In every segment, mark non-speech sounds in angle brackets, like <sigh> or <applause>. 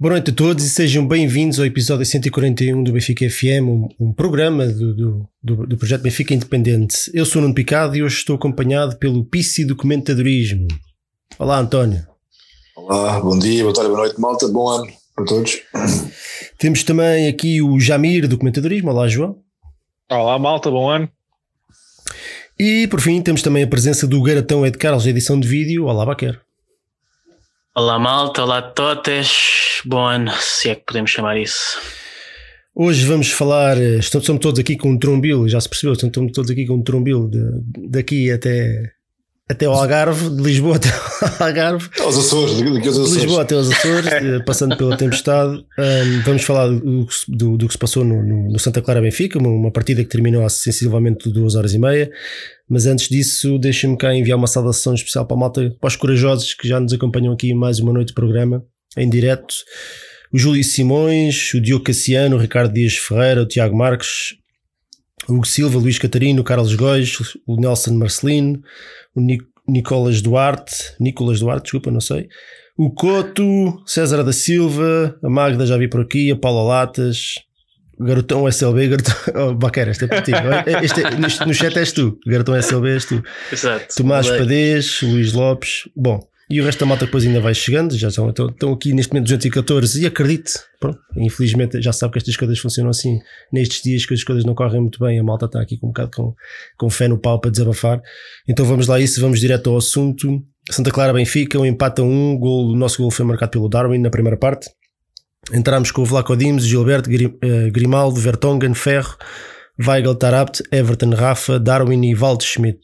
Boa noite a todos e sejam bem-vindos ao episódio 141 do Benfica FM, um, um programa do, do, do, do, projeto Benfica Independente. Eu sou o Nuno Picado e hoje estou acompanhado pelo Pisci Documentadorismo. Olá, António. Olá, bom dia, boa tarde, boa noite, malta, bom ano para todos. Temos também aqui o Jamir Documentadorismo. Olá, João. Olá, malta, bom ano. E por fim temos também a presença do Garatão Ed Carlos, edição de vídeo. Olá, Baquer. Olá, malta, olá, totes. Bom ano, se é que podemos chamar isso. Hoje vamos falar, estamos todos aqui com um trombil, já se percebeu, estamos todos aqui com um trombil de, daqui até até ao Algarve, de Lisboa até ao Algarve. Aos Açores, Açores. De Lisboa até aos Açores, <laughs> eh, passando pela tempestade. Um, vamos falar do, do, do, que se passou no, no, Santa Clara Benfica, uma, uma, partida que terminou há sensivelmente duas horas e meia. Mas antes disso, deixem-me cá enviar uma saudação especial para a malta, para os corajosos que já nos acompanham aqui mais uma noite de programa, em direto. O Júlio Simões, o Diogo Cassiano, o Ricardo Dias Ferreira, o Tiago Marques, Hugo Silva, Luís Catarino, o Carlos Góis, o Nelson Marcelino, o Nicolas Duarte, Nicolas Duarte, desculpa, não sei, o Coto, César da Silva, a Magda já vi por aqui, a Paula Latas, o Garotão SLB, Garotão, <laughs> oh, Baquera, este é para ti, é? este é, no, no chat és tu, Garotão SLB és tu, Exato. Tomás Padês, Luís Lopes, bom, e o resto da malta depois ainda vai chegando, já estão, estão aqui neste momento 214 e acredite, pronto, infelizmente já sabe que estas coisas funcionam assim nestes dias que as coisas não correm muito bem, a malta está aqui com um bocado com, com fé no pau para desabafar. Então vamos lá isso, vamos direto ao assunto. Santa Clara Benfica, um empate a um, gol, o nosso gol foi marcado pelo Darwin na primeira parte. Entramos com o Vlaco Dimes, Gilberto, eh, Grimaldo, Vertonghen, Ferro, Weigel, Tarabt, Everton, Rafa, Darwin e Waldschmidt.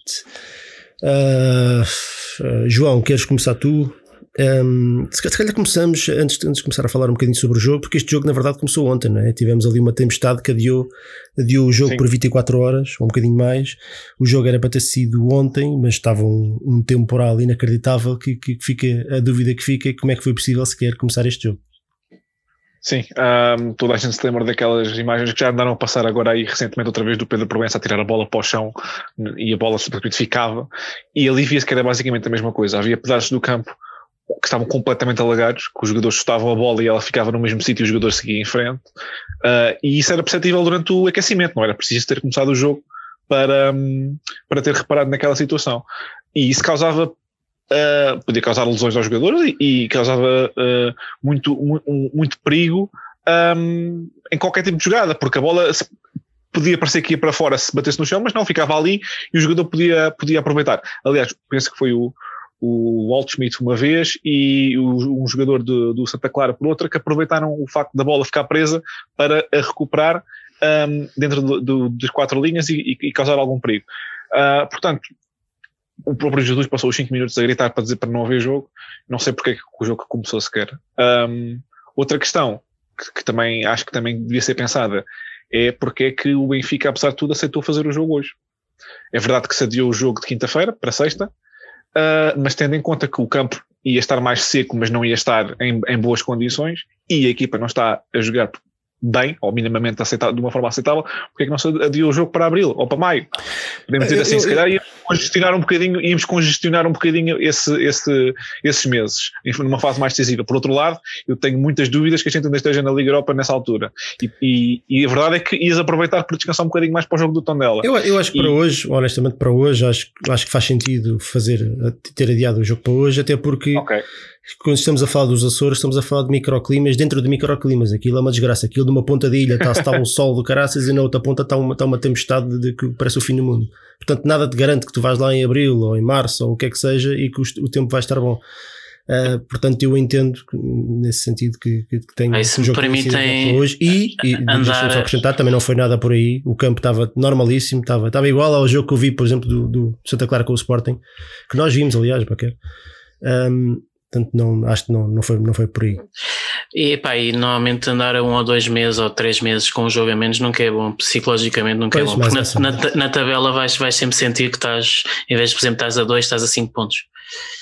Uh, João, queres começar tu? Um, se calhar começamos antes, antes de começar a falar um bocadinho sobre o jogo, porque este jogo na verdade começou ontem, não é? Tivemos ali uma tempestade que adiou, adiou o jogo Sim. por 24 horas, ou um bocadinho mais. O jogo era para ter sido ontem, mas estava um, um temporal inacreditável que, que, fica a dúvida que fica como é que foi possível sequer começar este jogo. Sim, um, toda a gente se lembra daquelas imagens que já andaram a passar agora aí recentemente outra vez do Pedro Proença a tirar a bola para o chão e a bola simplesmente ficava e ali via-se que era basicamente a mesma coisa. Havia pedaços do campo que estavam completamente alagados, que os jogadores chutavam a bola e ela ficava no mesmo sítio e os jogadores seguiam em frente. Uh, e isso era perceptível durante o aquecimento, não era preciso ter começado o jogo para, um, para ter reparado naquela situação. E isso causava uh, podia causar lesões aos jogadores e, e causava uh, muito, muito, perigo um, em qualquer tipo de jogada, porque a bola podia parecer que ia para fora se batesse no chão, mas não, ficava ali e o jogador podia, podia aproveitar. Aliás, penso que foi o, o Walt Schmidt uma vez e um jogador do, do Santa Clara por outra que aproveitaram o facto da bola ficar presa para a recuperar um, dentro do, do, das quatro linhas e, e, e causar algum perigo. Uh, portanto, o próprio Jesus passou os 5 minutos a gritar para dizer para não haver jogo. Não sei porque é que o jogo começou sequer. Um, outra questão que, que, também acho que também devia ser pensada é porque é que o Benfica, apesar de tudo, aceitou fazer o jogo hoje. É verdade que se adiou o jogo de quinta-feira para sexta, uh, mas tendo em conta que o campo ia estar mais seco, mas não ia estar em, em boas condições, e a equipa não está a jogar bem, ou minimamente aceitável, de uma forma aceitável, porque é que não se adiou o jogo para abril ou para maio? Podemos dizer assim, se calhar íamos congestionar um bocadinho, íamos congestionar um bocadinho esse, esse, esses meses, numa fase mais decisiva. Por outro lado, eu tenho muitas dúvidas que a gente ainda esteja na Liga Europa nessa altura. E, e, e a verdade é que ias aproveitar para descansar um bocadinho mais para o jogo do Tondela. Eu, eu acho que e, para hoje, honestamente, para hoje, acho, acho que faz sentido fazer, ter adiado o jogo para hoje, até porque. Okay quando estamos a falar dos Açores, estamos a falar de microclimas dentro de microclimas. Aquilo é uma desgraça. Aquilo de uma ponta da ilha está, está um <laughs> sol do caraças e na outra ponta está uma, está uma tempestade de que parece o fim do mundo. Portanto, nada te garante que tu vais lá em abril ou em março ou o que é que seja e que o, o tempo vai estar bom. Uh, portanto, eu entendo nesse sentido que, que, que tem um jogo permitem hoje e, e andar... só acrescentar, também não foi nada por aí. O campo estava normalíssimo, estava, estava igual ao jogo que eu vi, por exemplo, do, do Santa Clara com o Sporting, que nós vimos, aliás, para quê. Um, Portanto, não, acho que não, não, foi, não foi por aí. E, pá, e normalmente andar a um ou dois meses ou três meses com um jogo a menos nunca é bom, psicologicamente nunca é pois, é bom. Porque na, na, na, tabela vais, vais sempre sentir que estás, em vez de, por exemplo, estás a dois, estás a cinco pontos.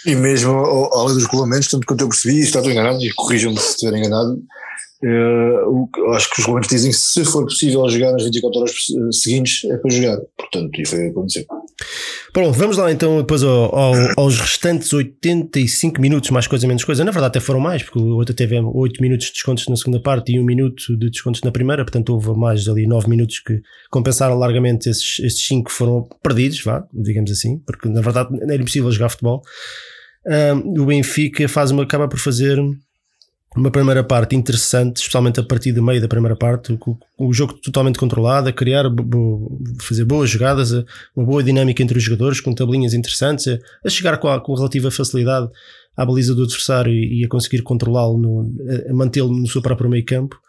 E mesmo além dos regulamentos, tanto quanto eu percebi, e estou enganado, e corrijam-me se estiver enganado, uh, acho que os regulamentos dizem que se for possível jogar nas 24 horas seguintes é para jogar. Portanto, e foi o que aconteceu. Pronto, vamos lá então depois ao, ao, aos restantes 85 minutos, mais coisa menos coisa. Na verdade, até foram mais, porque o outro teve 8 minutos de descontos na segunda parte e 1 minuto de descontos na primeira, portanto houve mais ali 9 minutos que compensaram largamente esses, estes 5 foram perdidos, vá, digamos assim, porque na verdade era impossível jogar futebol. O Benfica faz uma, acaba por fazer uma primeira parte interessante, especialmente a partir do meio da primeira parte, o, o jogo totalmente controlado, a criar, fazer boas jogadas, uma boa dinâmica entre os jogadores, com tabelinhas interessantes, a, a chegar com, a, com relativa facilidade à baliza do adversário e, e a conseguir controlá-lo, a, mantê-lo no seu próprio meio campo.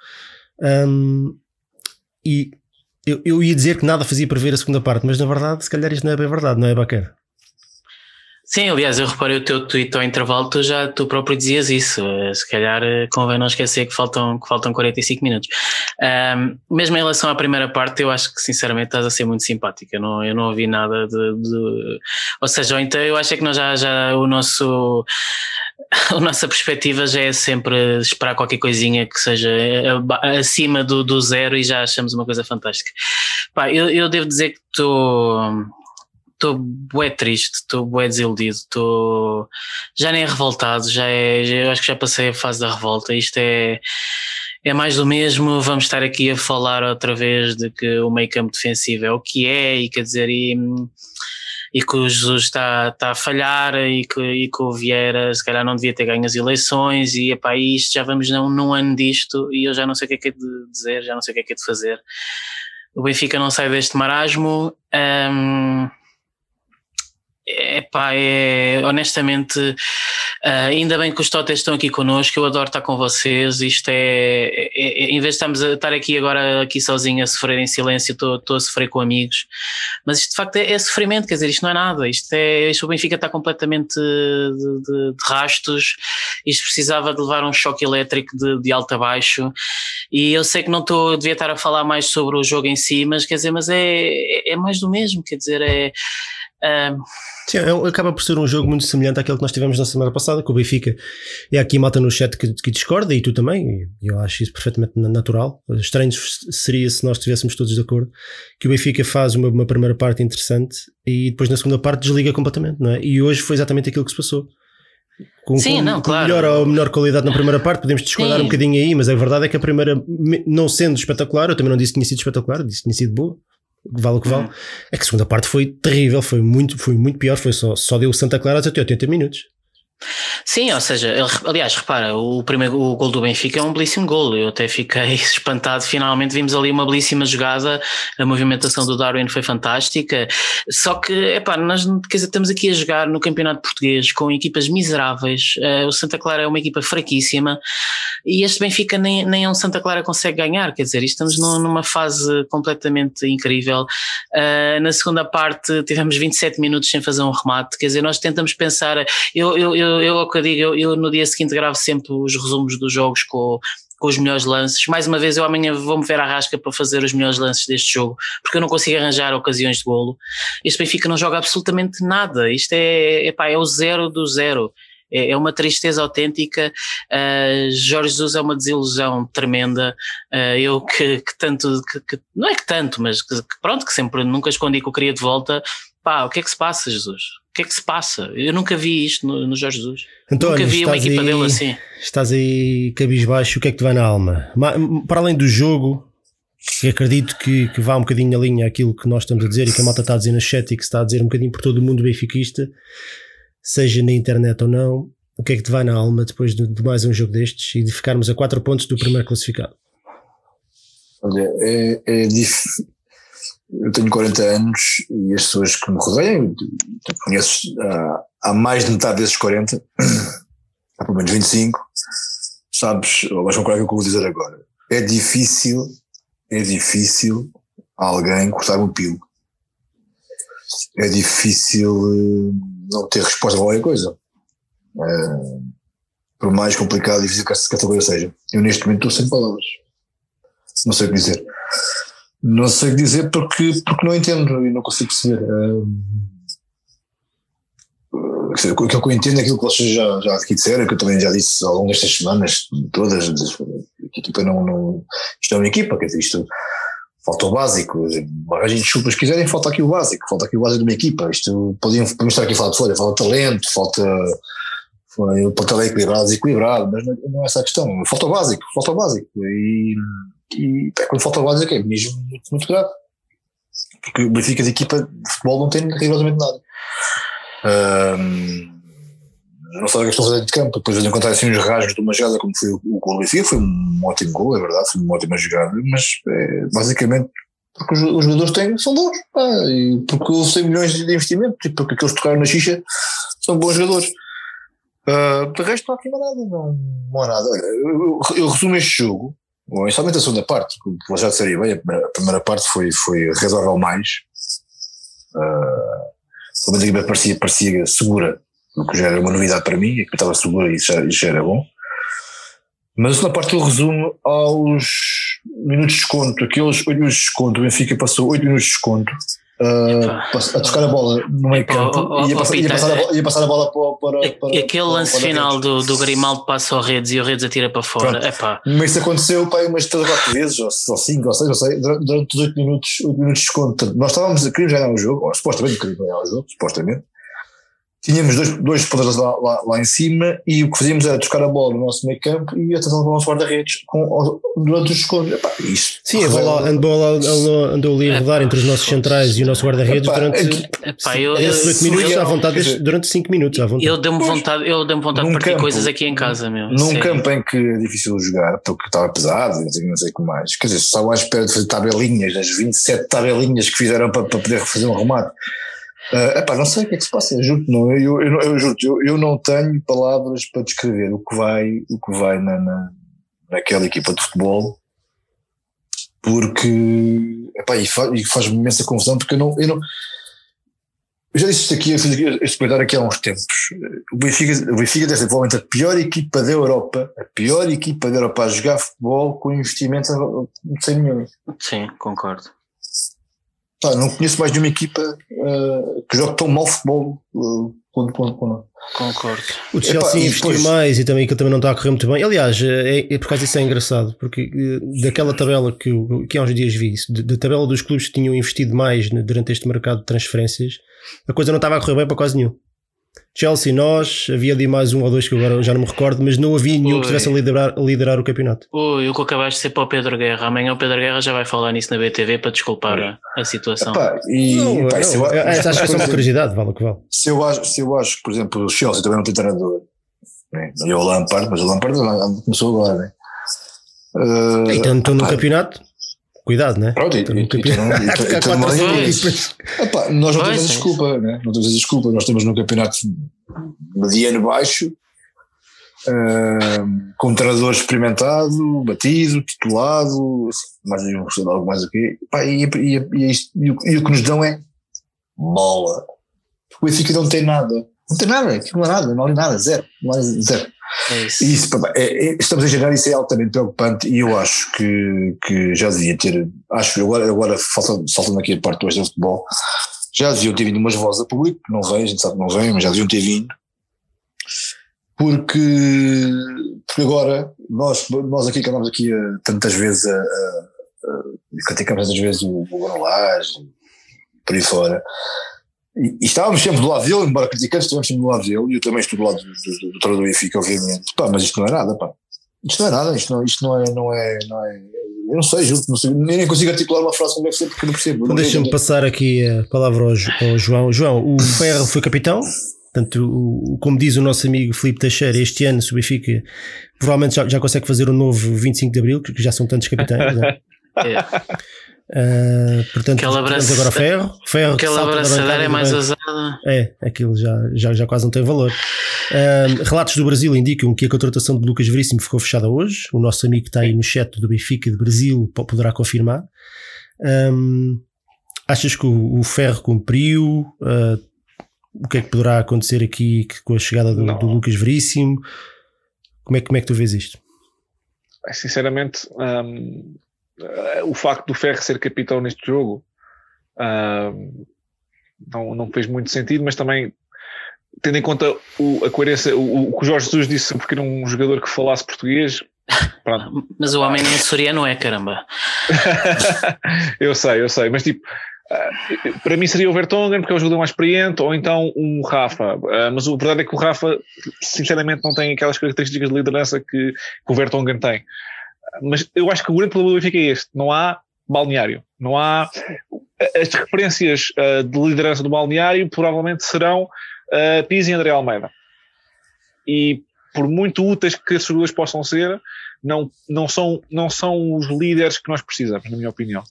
Um, e eu, eu ia dizer que nada fazia prever a segunda parte, mas na verdade, se calhar isto não é bem verdade, não é bacana? Sim, aliás, eu reparei o teu tweet ao intervalo, tu já tu próprio dizias isso. Eh, se calhar eh, convém não esquecer que faltam, que faltam 45 minutos. Um, mesmo em relação à primeira parte, eu acho que sinceramente estás a ser muito simpática. Eu não, eu não ouvi nada de, de. Ou seja, então eu acho é que nós já, já o nosso. <laughs> A nossa perspectiva já é sempre esperar qualquer coisinha que seja acima do, do zero e já achamos uma coisa fantástica. Pá, eu, eu devo dizer que estou estou bué triste, estou bué desiludido, estou já nem revoltado, já é, já, acho que já passei a fase da revolta, isto é é mais do mesmo, vamos estar aqui a falar outra vez de que o meio campo defensivo é o que é e quer dizer e, e que o Jesus está, está a falhar e que, e que o Vieira se calhar não devia ter ganho as eleições e epá, isto já vamos num, num ano disto e eu já não sei o que é que é de dizer, já não sei o que é que é de fazer. O Benfica não sai deste marasmo. Um, Epá, é, honestamente, uh, ainda bem que os Totes estão aqui connosco, eu adoro estar com vocês. Isto é, é, é em vez de estarmos a estar aqui agora aqui sozinho a sofrer em silêncio, estou, a sofrer com amigos. Mas isto de facto é, é, sofrimento, quer dizer, isto não é nada. Isto é, isto o Benfica está completamente de, de, de rastos. Isto precisava de levar um choque elétrico de, de alto a baixo. E eu sei que não estou, devia estar a falar mais sobre o jogo em si, mas quer dizer, mas é, é mais do mesmo, quer dizer, é Sim, é acaba por ser um jogo muito semelhante àquele que nós tivemos na semana passada com o Benfica. E há aqui malta no chat que, que discorda e tu também, e eu acho isso perfeitamente natural. Estranho seria se nós estivéssemos todos de acordo que o Benfica faz uma, uma, primeira parte interessante e depois na segunda parte desliga completamente, não é? E hoje foi exatamente aquilo que se passou. Com, Sim, com, não, com claro. melhor ou menor qualidade na <laughs> primeira parte, podemos discordar Sim. um bocadinho aí, mas a verdade é que a primeira, não sendo espetacular, eu também não disse que tinha sido espetacular, disse que tinha sido boa vale o que vale. Hum. É que a segunda parte foi terrível, foi muito, foi muito pior, foi só, só deu Santa Clara até 80 minutos. Sim, ou seja, aliás, repara, o primeiro o gol do Benfica é um belíssimo gol. Eu até fiquei <laughs> espantado. Finalmente vimos ali uma belíssima jogada. A movimentação do Darwin foi fantástica. Só que, é pá, nós quer dizer, estamos aqui a jogar no Campeonato Português com equipas miseráveis. Uh, o Santa Clara é uma equipa fraquíssima e este Benfica nem, nem um Santa Clara consegue ganhar. Quer dizer, estamos numa fase completamente incrível. Uh, na segunda parte tivemos 27 minutos sem fazer um remate. Quer dizer, nós tentamos pensar. Eu, eu, eu eu, eu, eu, digo, eu, eu no dia seguinte gravo sempre os resumos dos jogos com, com os melhores lances. Mais uma vez, eu amanhã vou-me ver à rasca para fazer os melhores lances deste jogo, porque eu não consigo arranjar ocasiões de golo. Este Benfica não joga absolutamente nada. Isto é, epá, é o zero do zero. É, é uma tristeza autêntica. Uh, Jorge Jesus é uma desilusão tremenda. Uh, eu que, que tanto, que, que, não é que tanto, mas que, pronto, que sempre nunca escondi que eu queria de volta. Pá, o que é que se passa, Jesus? O que é que se passa? Eu nunca vi isto no, no Jorge Jesus. António, nunca vi uma equipa aí, dele assim. Estás aí cabisbaixo, o que é que te vai na alma? Para além do jogo, que acredito que, que vá um bocadinho na linha aquilo que nós estamos a dizer e que a malta está a dizer no chat e que se está a dizer um bocadinho por todo o mundo benfiquista, seja na internet ou não, o que é que te vai na alma depois de, de mais um jogo destes e de ficarmos a 4 pontos do primeiro classificado? Olha, é, é difícil eu tenho 40 anos e as pessoas que me rodeiam, tu conheces há, mais de metade desses 40, <coughs> há pelo menos 25, sabes, vais concordar com o que eu vou dizer agora. É difícil, é difícil alguém cortar um pilo. É difícil eh, não ter resposta a qualquer coisa. É, por mais complicado e difícil que essa categoria seja. Eu neste momento estou sem palavras. Não sei o que dizer. Não sei dizer porque, porque não entendo e não consigo perceber. aquilo que eu entendo é aquilo que vocês já, já aqui disseram, que eu também já disse ao longo destas semanas todas, que a equipa não, não. Isto é uma equipa, quer dizer, isto. falta o básico. Arranjem desculpas se quiserem, falta aqui o básico, falta aqui o básico de uma equipa. Isto podiam, podemos estar aqui a falar de folha, falta talento, falta. O plantel equilibrado, desequilibrado, mas não é essa a questão. Falta o básico, falta o básico. E, e é, quando falta o básico é mesmo muito, muito grave. Porque o Benfica de equipa de futebol não tem rigorosamente nada. Um, não sabe o que estão a fazer de campo. Depois de encontrar assim uns rasgos de uma jogada, como foi o, gol do Benfica, foi um ótimo gol, é verdade, foi uma ótima jogada, mas é, basicamente porque os, os, jogadores têm, são bons, ah, e porque houve 100 milhões de investimento, tipo, porque aqueles que tocaram na xixa são bons jogadores. Uh, de resto, não há aqui nada, não, não há nada. Olha, eu, eu, resumo este jogo, somente a segunda parte, que já seria bem, a primeira, parte foi, foi razoável mais. Uh, pelo parecia, parecia segura o que já era uma novidade para mim, é que estava seguro e já, já era bom. Mas na parte do resumo aos minutos de desconto, aqueles 8 minutos de desconto, o Benfica passou 8 minutos de desconto uh, a tocar a bola no meio campo oh, oh, ia, passar, ia, passar a bola, ia passar a bola para. para, para aquele lance para final do, do Grimaldo passa ao Redes e o Redes atira para fora. Epá. Mas isso aconteceu pá, umas 3 ou 4 vezes, ou 5 ou 6, não sei, durante, os 8 minutos, 8 minutos de desconto. Nós estávamos a querer ganhar o jogo, ou, supostamente queríamos ganhar o jogo, supostamente tínhamos dois, dois poderes lá, lá, lá, em cima e o que fazíamos era tocar a bola no nosso meio campo e atenção do nosso guarda-redes durante os. Isso. Sim, a bola, andou, andou, andou ali a rodar entre os nossos centrais e o nosso guarda-redes durante epá, eu, esses 8 minutos à vontade, dizer, durante 5 minutos à vontade. Eu dei-me vontade, eu dei vontade de partir campo, coisas aqui em casa, meu. Num sério. campo em que é difícil jogar, porque estava pesado, não sei, não sei como mais. Quer dizer, só à espera de fazer tabelinhas, das 27 tabelinhas que fizeram para, para poder fazer um remate Uh, epá, não sei o que é que se passa, juro não, eu, eu, eu, juro eu, eu não tenho palavras para descrever o que vai, o que vai na, na, naquela equipa de futebol, porque epá, e faz, e faz-me imensa confusão, porque eu não, eu não eu já disse isto aqui, eu fiz este comentário aqui há uns tempos. O Benfica, o Benfica deve ser provavelmente a pior equipa da Europa, a pior equipa da Europa a jogar futebol com investimentos de 100 milhões. Sim, concordo. Pá, não conheço mais de uma equipa uh, que joga tão mal futebol uh, quanto, quanto, quanto. Concordo. O Chelsea Epá, investiu depois... mais e também que também não está a correr muito bem. Aliás, é, é por causa disso é engraçado, porque eh, daquela tabela que, que há uns dias vi, da tabela dos clubes que tinham investido mais durante este mercado de transferências, a coisa não estava a correr bem para quase nenhum. Chelsea, nós, havia ali mais um ou dois que agora já não me recordo, mas não havia nenhum Ui. que estivesse a liderar, a liderar o campeonato. Ui, o que acabaste de ser para o Pedro Guerra. Amanhã o Pedro Guerra já vai falar nisso na BTV para desculpar a, a, situação. Epá, e, não, pá, não, eu, acho que é só uma curiosidade, vale o que vale. Se eu, acho, se eu acho por exemplo, o Chelsea também não tem treinador, né? e o Lampard, mas o Lampard começou agora, né? Uh, e tanto no campeonato Cuidado, né? Pronto, e, nós não temos a desculpa, né? não temos a desculpa. Nós temos no campeonato mediano baixo, uh, com um treinador experimentado, batido, titulado, assim, mais um algo mais aqui. Pá, e, e, e, isto, e, o, e o que nos dão é bola. O Benfica não tem nada. Não tem nada, aquilo não é nada, não há nada, zero, não há zero. É isso. isso é, é, estamos a gerar isso é altamente preocupante e eu acho que, que já devia ter, acho que agora, agora faltando, faltando aqui a parte do futebol, já deviam ter vindo umas vozes a público, não vem, a gente sabe que não vem, mas já deviam ter vindo, porque, porque agora nós, nós aqui que andamos aqui a, tantas vezes a, a, a criticamos tantas vezes o, o por aí fora, e, e, estávamos sempre do lado dele, embora criticantes, estávamos sempre do lado dele, e eu também estou do lado do, do, do treinador Benfica, obviamente. Pá, mas isto não é nada, pá. Isto não é nada, isto não, isto não, é, não, é, não é. Eu não sei, juro, não sei, nem consigo articular uma frase como deve ser porque não percebo. Então deixa-me passar aqui a palavra ao, ao, João. João, o Ferro foi capitão, portanto, o, como diz o nosso amigo Filipe Teixeira, este ano o Benfica provavelmente já, já consegue fazer o novo 25 de Abril, que já são tantos capitães. Né? é. <laughs> Uh, portanto, aquela abraça, agora ferro, ferro aquela abraçadeira é mais usada. É, aquilo já, já, já quase não tem valor. Uh, relatos do Brasil indicam que a contratação de Lucas Veríssimo ficou fechada hoje. O nosso amigo que está aí no chat do Benfica de Brasil poderá confirmar. Um, achas que o, o Ferro cumpriu? Uh, o que é que poderá acontecer aqui com a chegada do, do Lucas Veríssimo? Como é, como é que tu vês isto? Sinceramente, um, o facto do Ferro ser capitão neste jogo uh, não, não fez muito sentido, mas também tendo em conta o, a coerência, o, o, que o Jorge Jesus disse porque era um jogador que falasse português, Pronto. <laughs> Mas o homem nem soriano é, caramba. <laughs> eu sei, eu sei, mas tipo, uh, para mim seria o Vertonghen porque é o jogador mais experiente, ou então um Rafa. Uh, mas o verdade é que o Rafa, sinceramente, não tem aquelas características de liderança que, que o Vertonghen tem. Mas eu acho que o grande problema do Benfica é este: não há balneário, não há. As referências uh, de liderança do balneário provavelmente serão uh, Pizzi e André Almeida. E por muito úteis que esses jogadores possam ser, não, não, são, não são os líderes que nós precisamos, na minha opinião.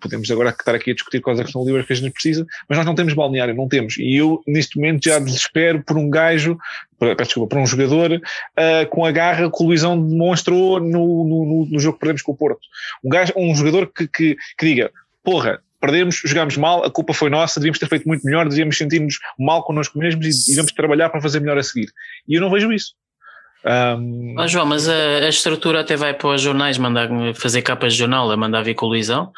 Podemos agora estar aqui a discutir quais é que são líderes que a gente precisa, mas nós não temos balneário, não temos. E eu, neste momento, já desespero por um gajo, peço desculpa, por um jogador uh, com a garra que o Luizão demonstrou no, no, no, jogo que perdemos com o Porto. Um, gajo, um jogador que, que, que diga, porra, perdemos, jogámos mal, a culpa foi nossa, devíamos ter feito muito melhor, devíamos sentir-nos mal connosco mesmos e devemos trabalhar para fazer melhor a seguir. E eu não vejo isso. Um... Oh, João, mas a, a, estrutura até vai para os jornais mandar fazer capas de jornal, a mandar vir com o Luizão.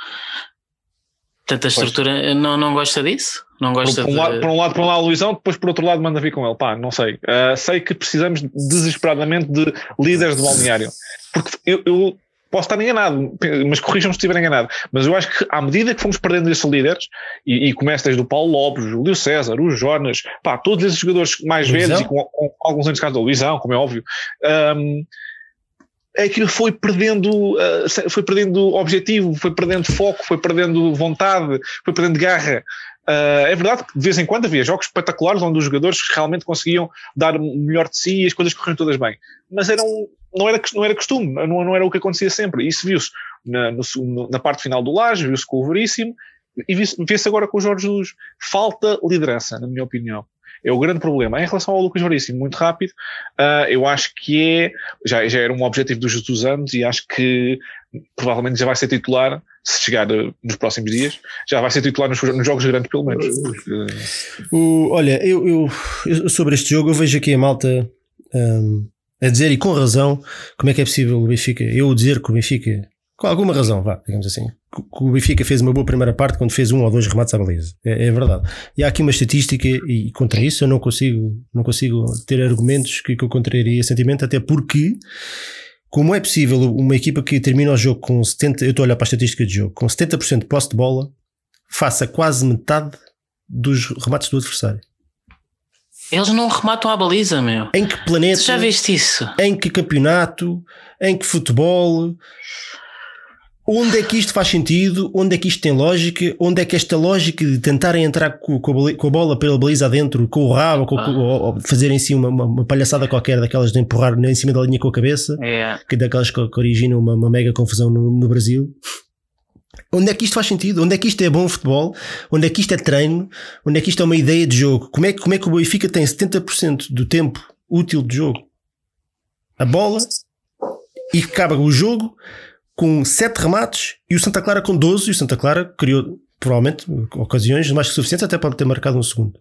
Portanto, a estrutura não, não gosta disso? Não gosta por, por, um lado, por um lado, por um lado, Luizão, depois por outro lado, manda vir com ele. Pá, não sei. Uh, sei que precisamos desesperadamente de líderes de balneário. Porque eu, eu Posso estar enganado, mas corrijam-me se estiver enganado. Mas eu acho que à medida que fomos perdendo esses líderes, e, e começa desde o Paulo Lopes, o Júlio César, o Jonas, pá, todos esses jogadores mais Luizão? velhos e com, com, alguns anos de casa do Luizão, como é óbvio, um, é que foi perdendo, uh, foi perdendo objetivo, foi perdendo foco, foi perdendo vontade, foi perdendo garra. Uh, é verdade que de vez em quando havia jogos espetaculares onde os jogadores realmente conseguiam dar melhor de si e as coisas corriam todas bem. Mas eram, não, era, não era costume, não, não era o que acontecia sempre. Isso viu-se na, na parte final do Laje, viu-se com o Veríssimo e vê-se agora com o Jorge Jesus. Falta liderança, na minha opinião. É o grande problema. Em relação ao Lucas Veríssimo, muito rápido, uh, eu acho que é, já, já era um objetivo dos últimos anos e acho que provavelmente já vai ser titular se chegar eh, nos próximos dias, já vai ser titular nos, nos jogos grandes, pelo menos. O, olha, eu, eu, eu, sobre este jogo, eu vejo aqui a malta um, a dizer, e com razão, como é que é possível o Benfica, eu dizer que o Benfica, com alguma razão, vá, digamos assim, que o Benfica fez uma boa primeira parte quando fez um ou dois remates à baliza. É, é verdade. E há aqui uma estatística, e contra isso eu não consigo, não consigo ter argumentos que, que eu contraria sentimento, até porque como é possível uma equipa que termina o jogo com 70%, eu estou a olhar para a estatística de jogo, com 70% de posse de bola, faça quase metade dos remates do adversário? Eles não rematam a baliza, meu. Em que planeta? já viste isso? Em que campeonato? Em que futebol? Onde é que isto faz sentido? Onde é que isto tem lógica? Onde é que esta lógica de tentarem entrar com, com a bola pela baliza adentro, com o rabo, com, ah. ou, ou fazerem assim uma, uma, uma, palhaçada qualquer daquelas de empurrar em cima da linha com a cabeça, é. que daquelas que, que originam uma, uma, mega confusão no, no, Brasil. Onde é que isto faz sentido? Onde é que isto é bom futebol? Onde é que isto é treino? Onde é que isto é uma ideia de jogo? Como é, como é que o Benfica tem 70% do tempo útil de jogo? A bola e acaba o jogo com 7 remates e o Santa Clara com 12 e o Santa Clara criou provavelmente ocasiões mais que suficientes até para ter marcado um segundo.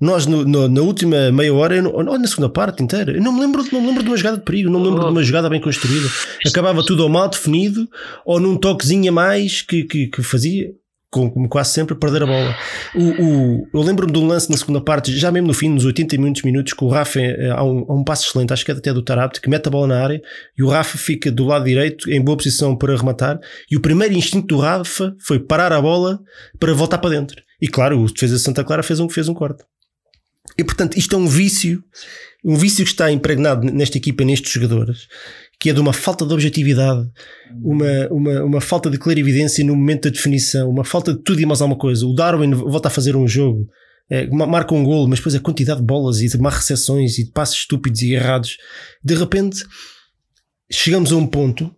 Nós, no, no, na última meia hora, ou na segunda parte inteira, eu não me lembro, não me lembro de uma jogada de perigo, não me lembro de uma jogada bem construída. Acabava tudo ou mal definido, ou num toquezinho a mais que, que, que fazia como quase sempre, perder a bola. O, o eu lembro-me de um lance na segunda parte, já mesmo no fim, nos 80 minutos, minutos, que o Rafa eh, há um, há um passo excelente, acho que é até do Tarapte, que mete a bola na área e o Rafa fica do lado direito, em boa posição para rematar. E o primeiro instinto do Rafa foi parar a bola para voltar para dentro. E claro, o defesa de Santa Clara fez um, fez um corte. E portanto, isto é um vício, um vício que está impregnado nesta equipa, nestes jogadores, que é de uma falta de objetividade, uma, uma, uma falta de clarividência no momento da definição, uma falta de tudo e mais alguma coisa. O Darwin volta a fazer um jogo, é, marca um golo, mas depois a quantidade de bolas e de má recepções e de passos estúpidos e errados, de repente chegamos a um ponto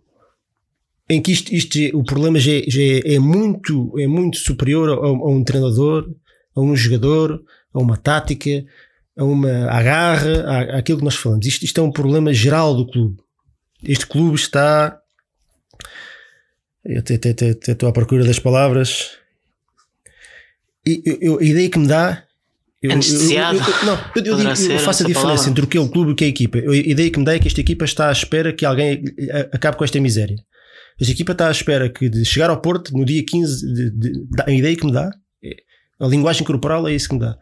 em que isto, isto o problema já, é, já é, é, muito, é muito superior a, a, um treinador, a um jogador, a uma tática, a uma agarra, àquilo que nós falamos. Isto, isto é um problema geral do clube este clube está. Eu estou à procura das palavras. E, eu, eu, a ideia que me dá. Eu, Anestesiado. Não, eu, eu faço a diferença palavra. entre o que é o clube e o que é a equipa. A ideia que me dá é que esta equipa está à espera que alguém acabe com esta miséria. Esta equipa está à espera que de chegar ao Porto no dia 15, de, de, de, a ideia que me dá, é, a linguagem corporal é isso que me dá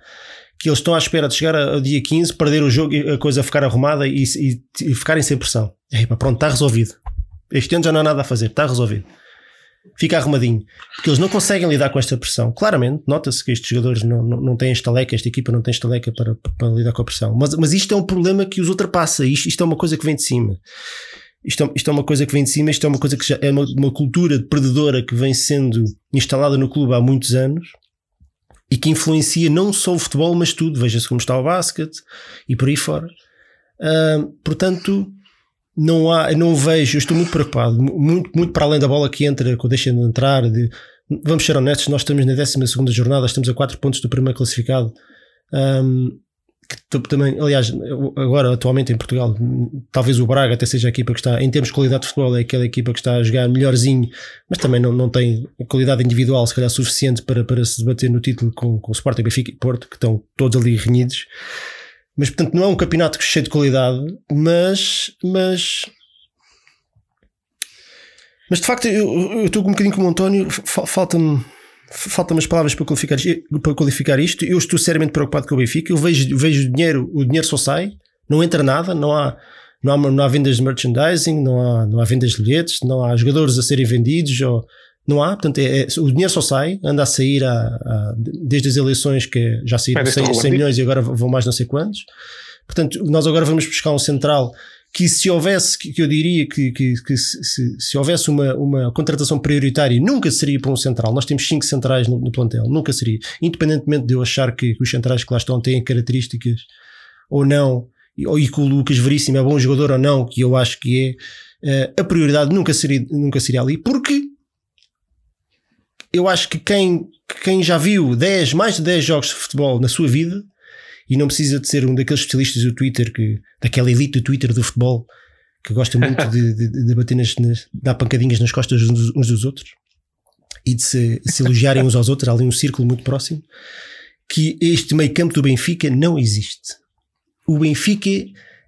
que eles estão à espera de chegar ao dia 15, perder o jogo e a coisa ficar arrumada e, e, e ficarem sem pressão. Epa, pronto, está resolvido. Este ano já não há nada a fazer, está resolvido. Fica arrumadinho. Porque eles não conseguem lidar com esta pressão. Claramente, nota-se que estes jogadores não, não, não têm estaleca, esta equipa não tem estaleca para, para lidar com a pressão. Mas, mas isto é um problema que os ultrapassa. Isto, isto é uma coisa que vem de cima. Isto é, isto é uma coisa que vem de cima, isto é uma coisa que já é uma, uma cultura perdedora que vem sendo instalada no clube há muitos anos e que influencia não só o futebol, mas tudo. Veja-se como está o basquete e por aí fora. Uh, portanto, não há, não vejo, eu estou muito preocupado, muito, muito para além da bola que entra, que deixa de entrar. De, vamos ser honestos, nós estamos na 12 jornada, estamos a 4 pontos do primeiro classificado. Um, que também, aliás, agora atualmente em Portugal, talvez o Braga até seja a equipa que está, em termos de qualidade de futebol, é aquela equipa que está a jogar melhorzinho, mas também não, não tem qualidade individual, se calhar, suficiente para, para se debater no título com, com o Sporting, Benfica e Porto, que estão todos ali renhidos. Mas portanto não é um campeonato cheio de qualidade, mas, mas mas de facto eu, eu estou um bocadinho como o António, falta-me faltam as palavras para qualificar, para qualificar isto. Eu estou seriamente preocupado com o Benfica. Eu vejo, vejo o dinheiro, o dinheiro só sai, não entra nada, não há, não há, não há vendas de merchandising, não há, não há vendas de bilhetes, não há jogadores a serem vendidos, ou, não há. Portanto, é, é, o dinheiro só sai, anda a sair a, a, desde as eleições, que já saíram 100, 100 milhões e agora vão mais não sei quantos. Portanto, nós agora vamos buscar um central que se houvesse, que, eu diria que, que, que se, se, se, houvesse uma, uma contratação prioritária, nunca seria para um central. Nós temos cinco centrais no, no plantel, nunca seria. Independentemente de eu achar que, que, os centrais que lá estão têm características ou não, ou, e que o Lucas Veríssimo é bom jogador ou não, que eu acho que é, uh, a prioridade nunca seria, nunca seria ali, porque eu acho que quem, quem já viu 10, mais de 10 jogos de futebol na sua vida e não precisa de ser um daqueles especialistas do Twitter, que, daquela elite do Twitter do futebol, que gosta muito de, de, de bater nas, nas, dar pancadinhas nas costas uns, dos outros e de se, se elogiarem uns aos outros, há ali um círculo muito próximo, que este meio campo do Benfica não existe. O Benfica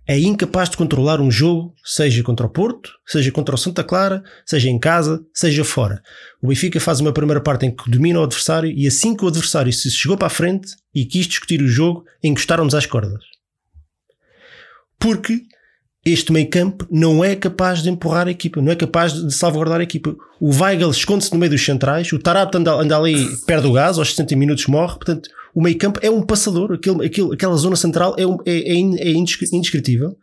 é incapaz de controlar um jogo, seja contra o Porto, seja contra o Santa Clara, seja em casa, seja fora. O Benfica faz uma primeira parte em que domina o adversário e assim que o adversário se chegou para a frente e quis discutir o jogo, encostaram-nos às cordas. Porque este meio campo não é capaz de empurrar a equipa, não é capaz de salvaguardar a equipa. O Weigl esconde-se no meio dos centrais, o Tarap anda, anda ali, perde o gás, aos 60 minutos morre, portanto o meio campo é um passador, aquele, aquele, aquela zona central é, um, é, é, é indescritível.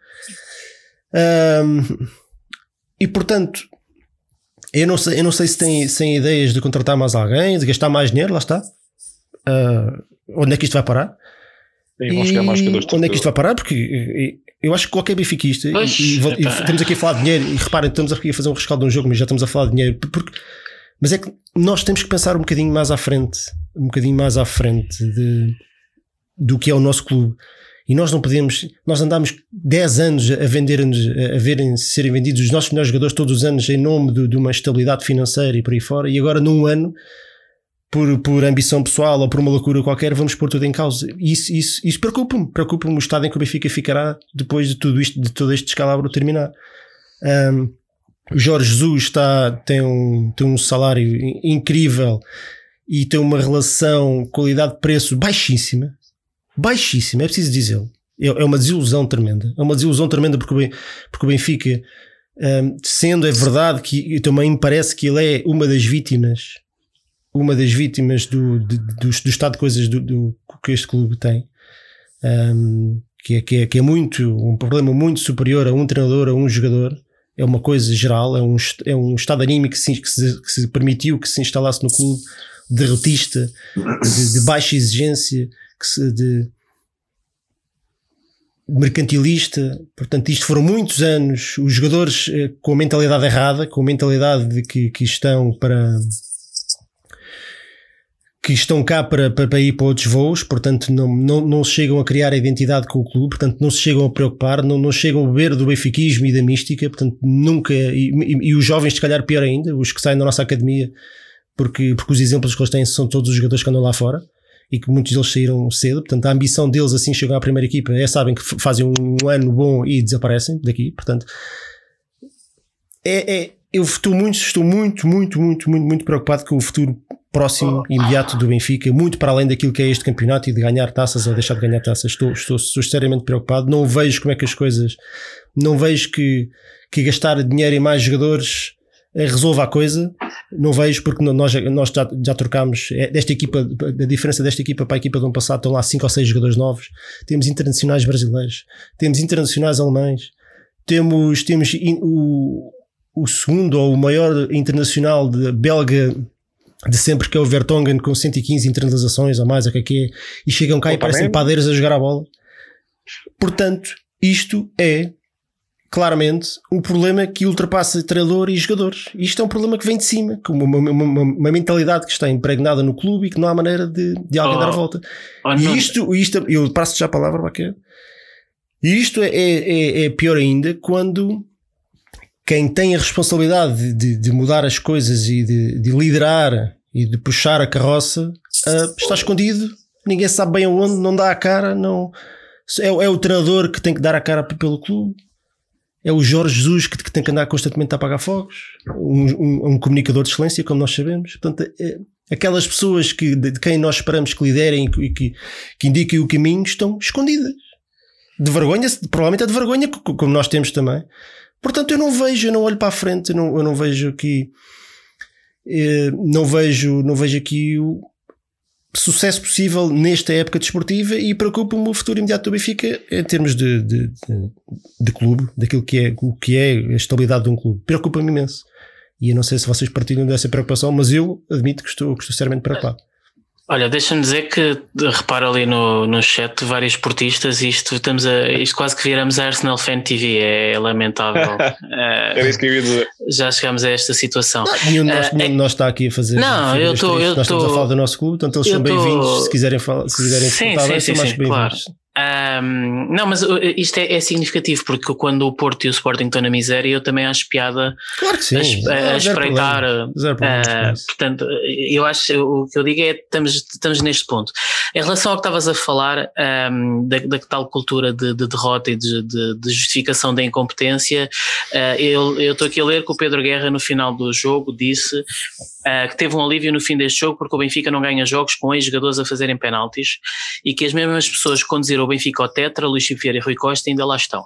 Um, e portanto, eu não sei, eu não sei se tem, se tem ideias de contratar mais alguém, de gastar mais dinheiro, lá está. Uh, onde é que isto vai parar? Sim, e mais onde é que isto vai parar? Porque eu acho que qualquer benfiquista, e, e, e, estamos aqui a falar de dinheiro, e reparem, estamos aqui a fazer um rescaldo de um jogo, mas já estamos a falar de dinheiro, porque, mas é que nós temos que pensar um bocadinho mais à frente um bocadinho mais à frente de, do que é o nosso clube. E nós não podemos, nós andamos 10 anos a vender-nos, a verem serem vendidos os nossos melhores jogadores todos os anos em nome de, de, uma estabilidade financeira e por aí fora, e agora num ano, por, por ambição pessoal ou por uma loucura qualquer, vamos pôr tudo em causa. Isso, isso, isso preocupa-me, preocupa-me o estado em que o Benfica ficará depois de tudo isto, de todo este descalabro terminar. Um, o Jorge Jesus está, tem, um, tem um salário incrível e tem uma relação qualidade-preço baixíssima, baixíssima, é preciso dizê-lo. É, é uma desilusão tremenda. É uma desilusão tremenda porque o, Benfica, um, sendo é verdade que também me parece que ele é uma das vítimas, uma das vítimas do, do, do, do estado de coisas do, do, que este clube tem. Um, que, é, que, é, que é muito um problema muito superior a um treinador, a um jogador, é uma coisa geral, é um, é um estado anímico que se, que se permitiu que se instalasse no clube derrotista, de, de baixa exigência, se, de mercantilista. Portanto, isto foram muitos anos. Os jogadores eh, com a mentalidade errada, com a mentalidade de que, que estão para que estão cá para, para, ir para outros voos, portanto não, não, não chegam a criar a identidade com o clube, portanto não se chegam a preocupar, não, não chegam a beber do benfiquismo e da mística, portanto nunca, e, e, e os jovens se calhar pior ainda, os que saem da nossa academia porque, porque os exemplos que eles têm são todos os jogadores que andam lá fora e que muitos deles saíram cedo. Portanto, a ambição deles assim chegar à primeira equipa é sabem que fazem um ano bom e desaparecem daqui. Portanto, é, é, eu estou muito, estou muito, muito, muito, muito, muito preocupado com o futuro próximo, imediato do Benfica, muito para além daquilo que é este campeonato e de ganhar taças ou deixar de ganhar taças. Estou, estou, estou seriamente preocupado. Não vejo como é que as coisas, não vejo que que gastar dinheiro em mais jogadores resolva a coisa. Não vejo, porque nós, nós já, já trocámos é, desta equipa, a diferença desta equipa para a equipa do ano passado, estão lá 5 ou 6 jogadores novos. Temos internacionais brasileiros, temos internacionais alemães, temos, temos in, o, o segundo ou o maior internacional de belga de sempre que é o Vertonghen com 115 internalizações a mais, o que é que é, e chegam cá e parecem padeiros a jogar a bola. Portanto, isto é claramente um problema que ultrapassa treinador e jogadores. Isto é um problema que vem de cima, com uma, uma, uma, uma mentalidade que está impregnada no clube e que não há maneira de, de alguém oh, dar a volta. Oh, e isto, isto, eu passo já a palavra, Baquer. E isto é, é, é, pior ainda quando quem tem a responsabilidade de, de mudar as coisas e de, de, liderar e de puxar a carroça uh, está escondido, ninguém sabe bem aonde, não dá a cara, não. É, é o treinador que tem que dar a cara pelo clube é o Jorge Jesus que, que, tem que andar constantemente a apagar fogos, um, um, um comunicador de excelência, como nós sabemos. Portanto, é, aquelas pessoas que, de, quem nós esperamos que liderem e que, que, indiquem o caminho estão escondidas. De vergonha, provavelmente é de vergonha, como nós temos também. Portanto, eu não vejo, eu não olho para a frente, eu não, eu não vejo aqui, eh, não vejo, não vejo aqui o, sucesso possível nesta época desportiva e preocupa-me o futuro imediato do Benfica em termos de, de, de, de, clube, daquilo que é, o que é a estabilidade de um clube. Preocupa-me imenso. E eu não sei se vocês partilham dessa preocupação, mas eu admito que estou, que estou seriamente preocupado. Olha, deixa-me dizer que repara ali no, no chat vários esportistas e isto, estamos a, isto quase que viramos a Arsenal Fan TV, é lamentável. é, <laughs> Era isso que eu ia dizer. Já chegamos a esta situação. Não, nenhum de nós, uh, nós está aqui a fazer. Não, eu estou. Nós estamos a falar do nosso clube, portanto eles são bem-vindos se quiserem falar, se quiserem sim, sim, sim, sim, claro. Um, não, mas uh, isto é, é, significativo porque quando o Porto e o Sporting estão na miséria, eu também acho piada claro que sim. a, a, a espreitar. Uh, portanto, eu acho o que eu digo é estamos, estamos neste ponto. Em relação ao que estavas a falar, um, da, da, tal cultura de, de derrota e de, de, de, justificação da incompetência, uh, eu estou aqui a ler que o Pedro Guerra, no final do jogo, disse uh, que teve um alívio no fim deste jogo porque o Benfica não ganha jogos com ex-jogadores a fazerem penaltis e que as mesmas pessoas que conduziram o Benfica ao Tetra, Luís Vieira e Rui Costa, ainda lá estão.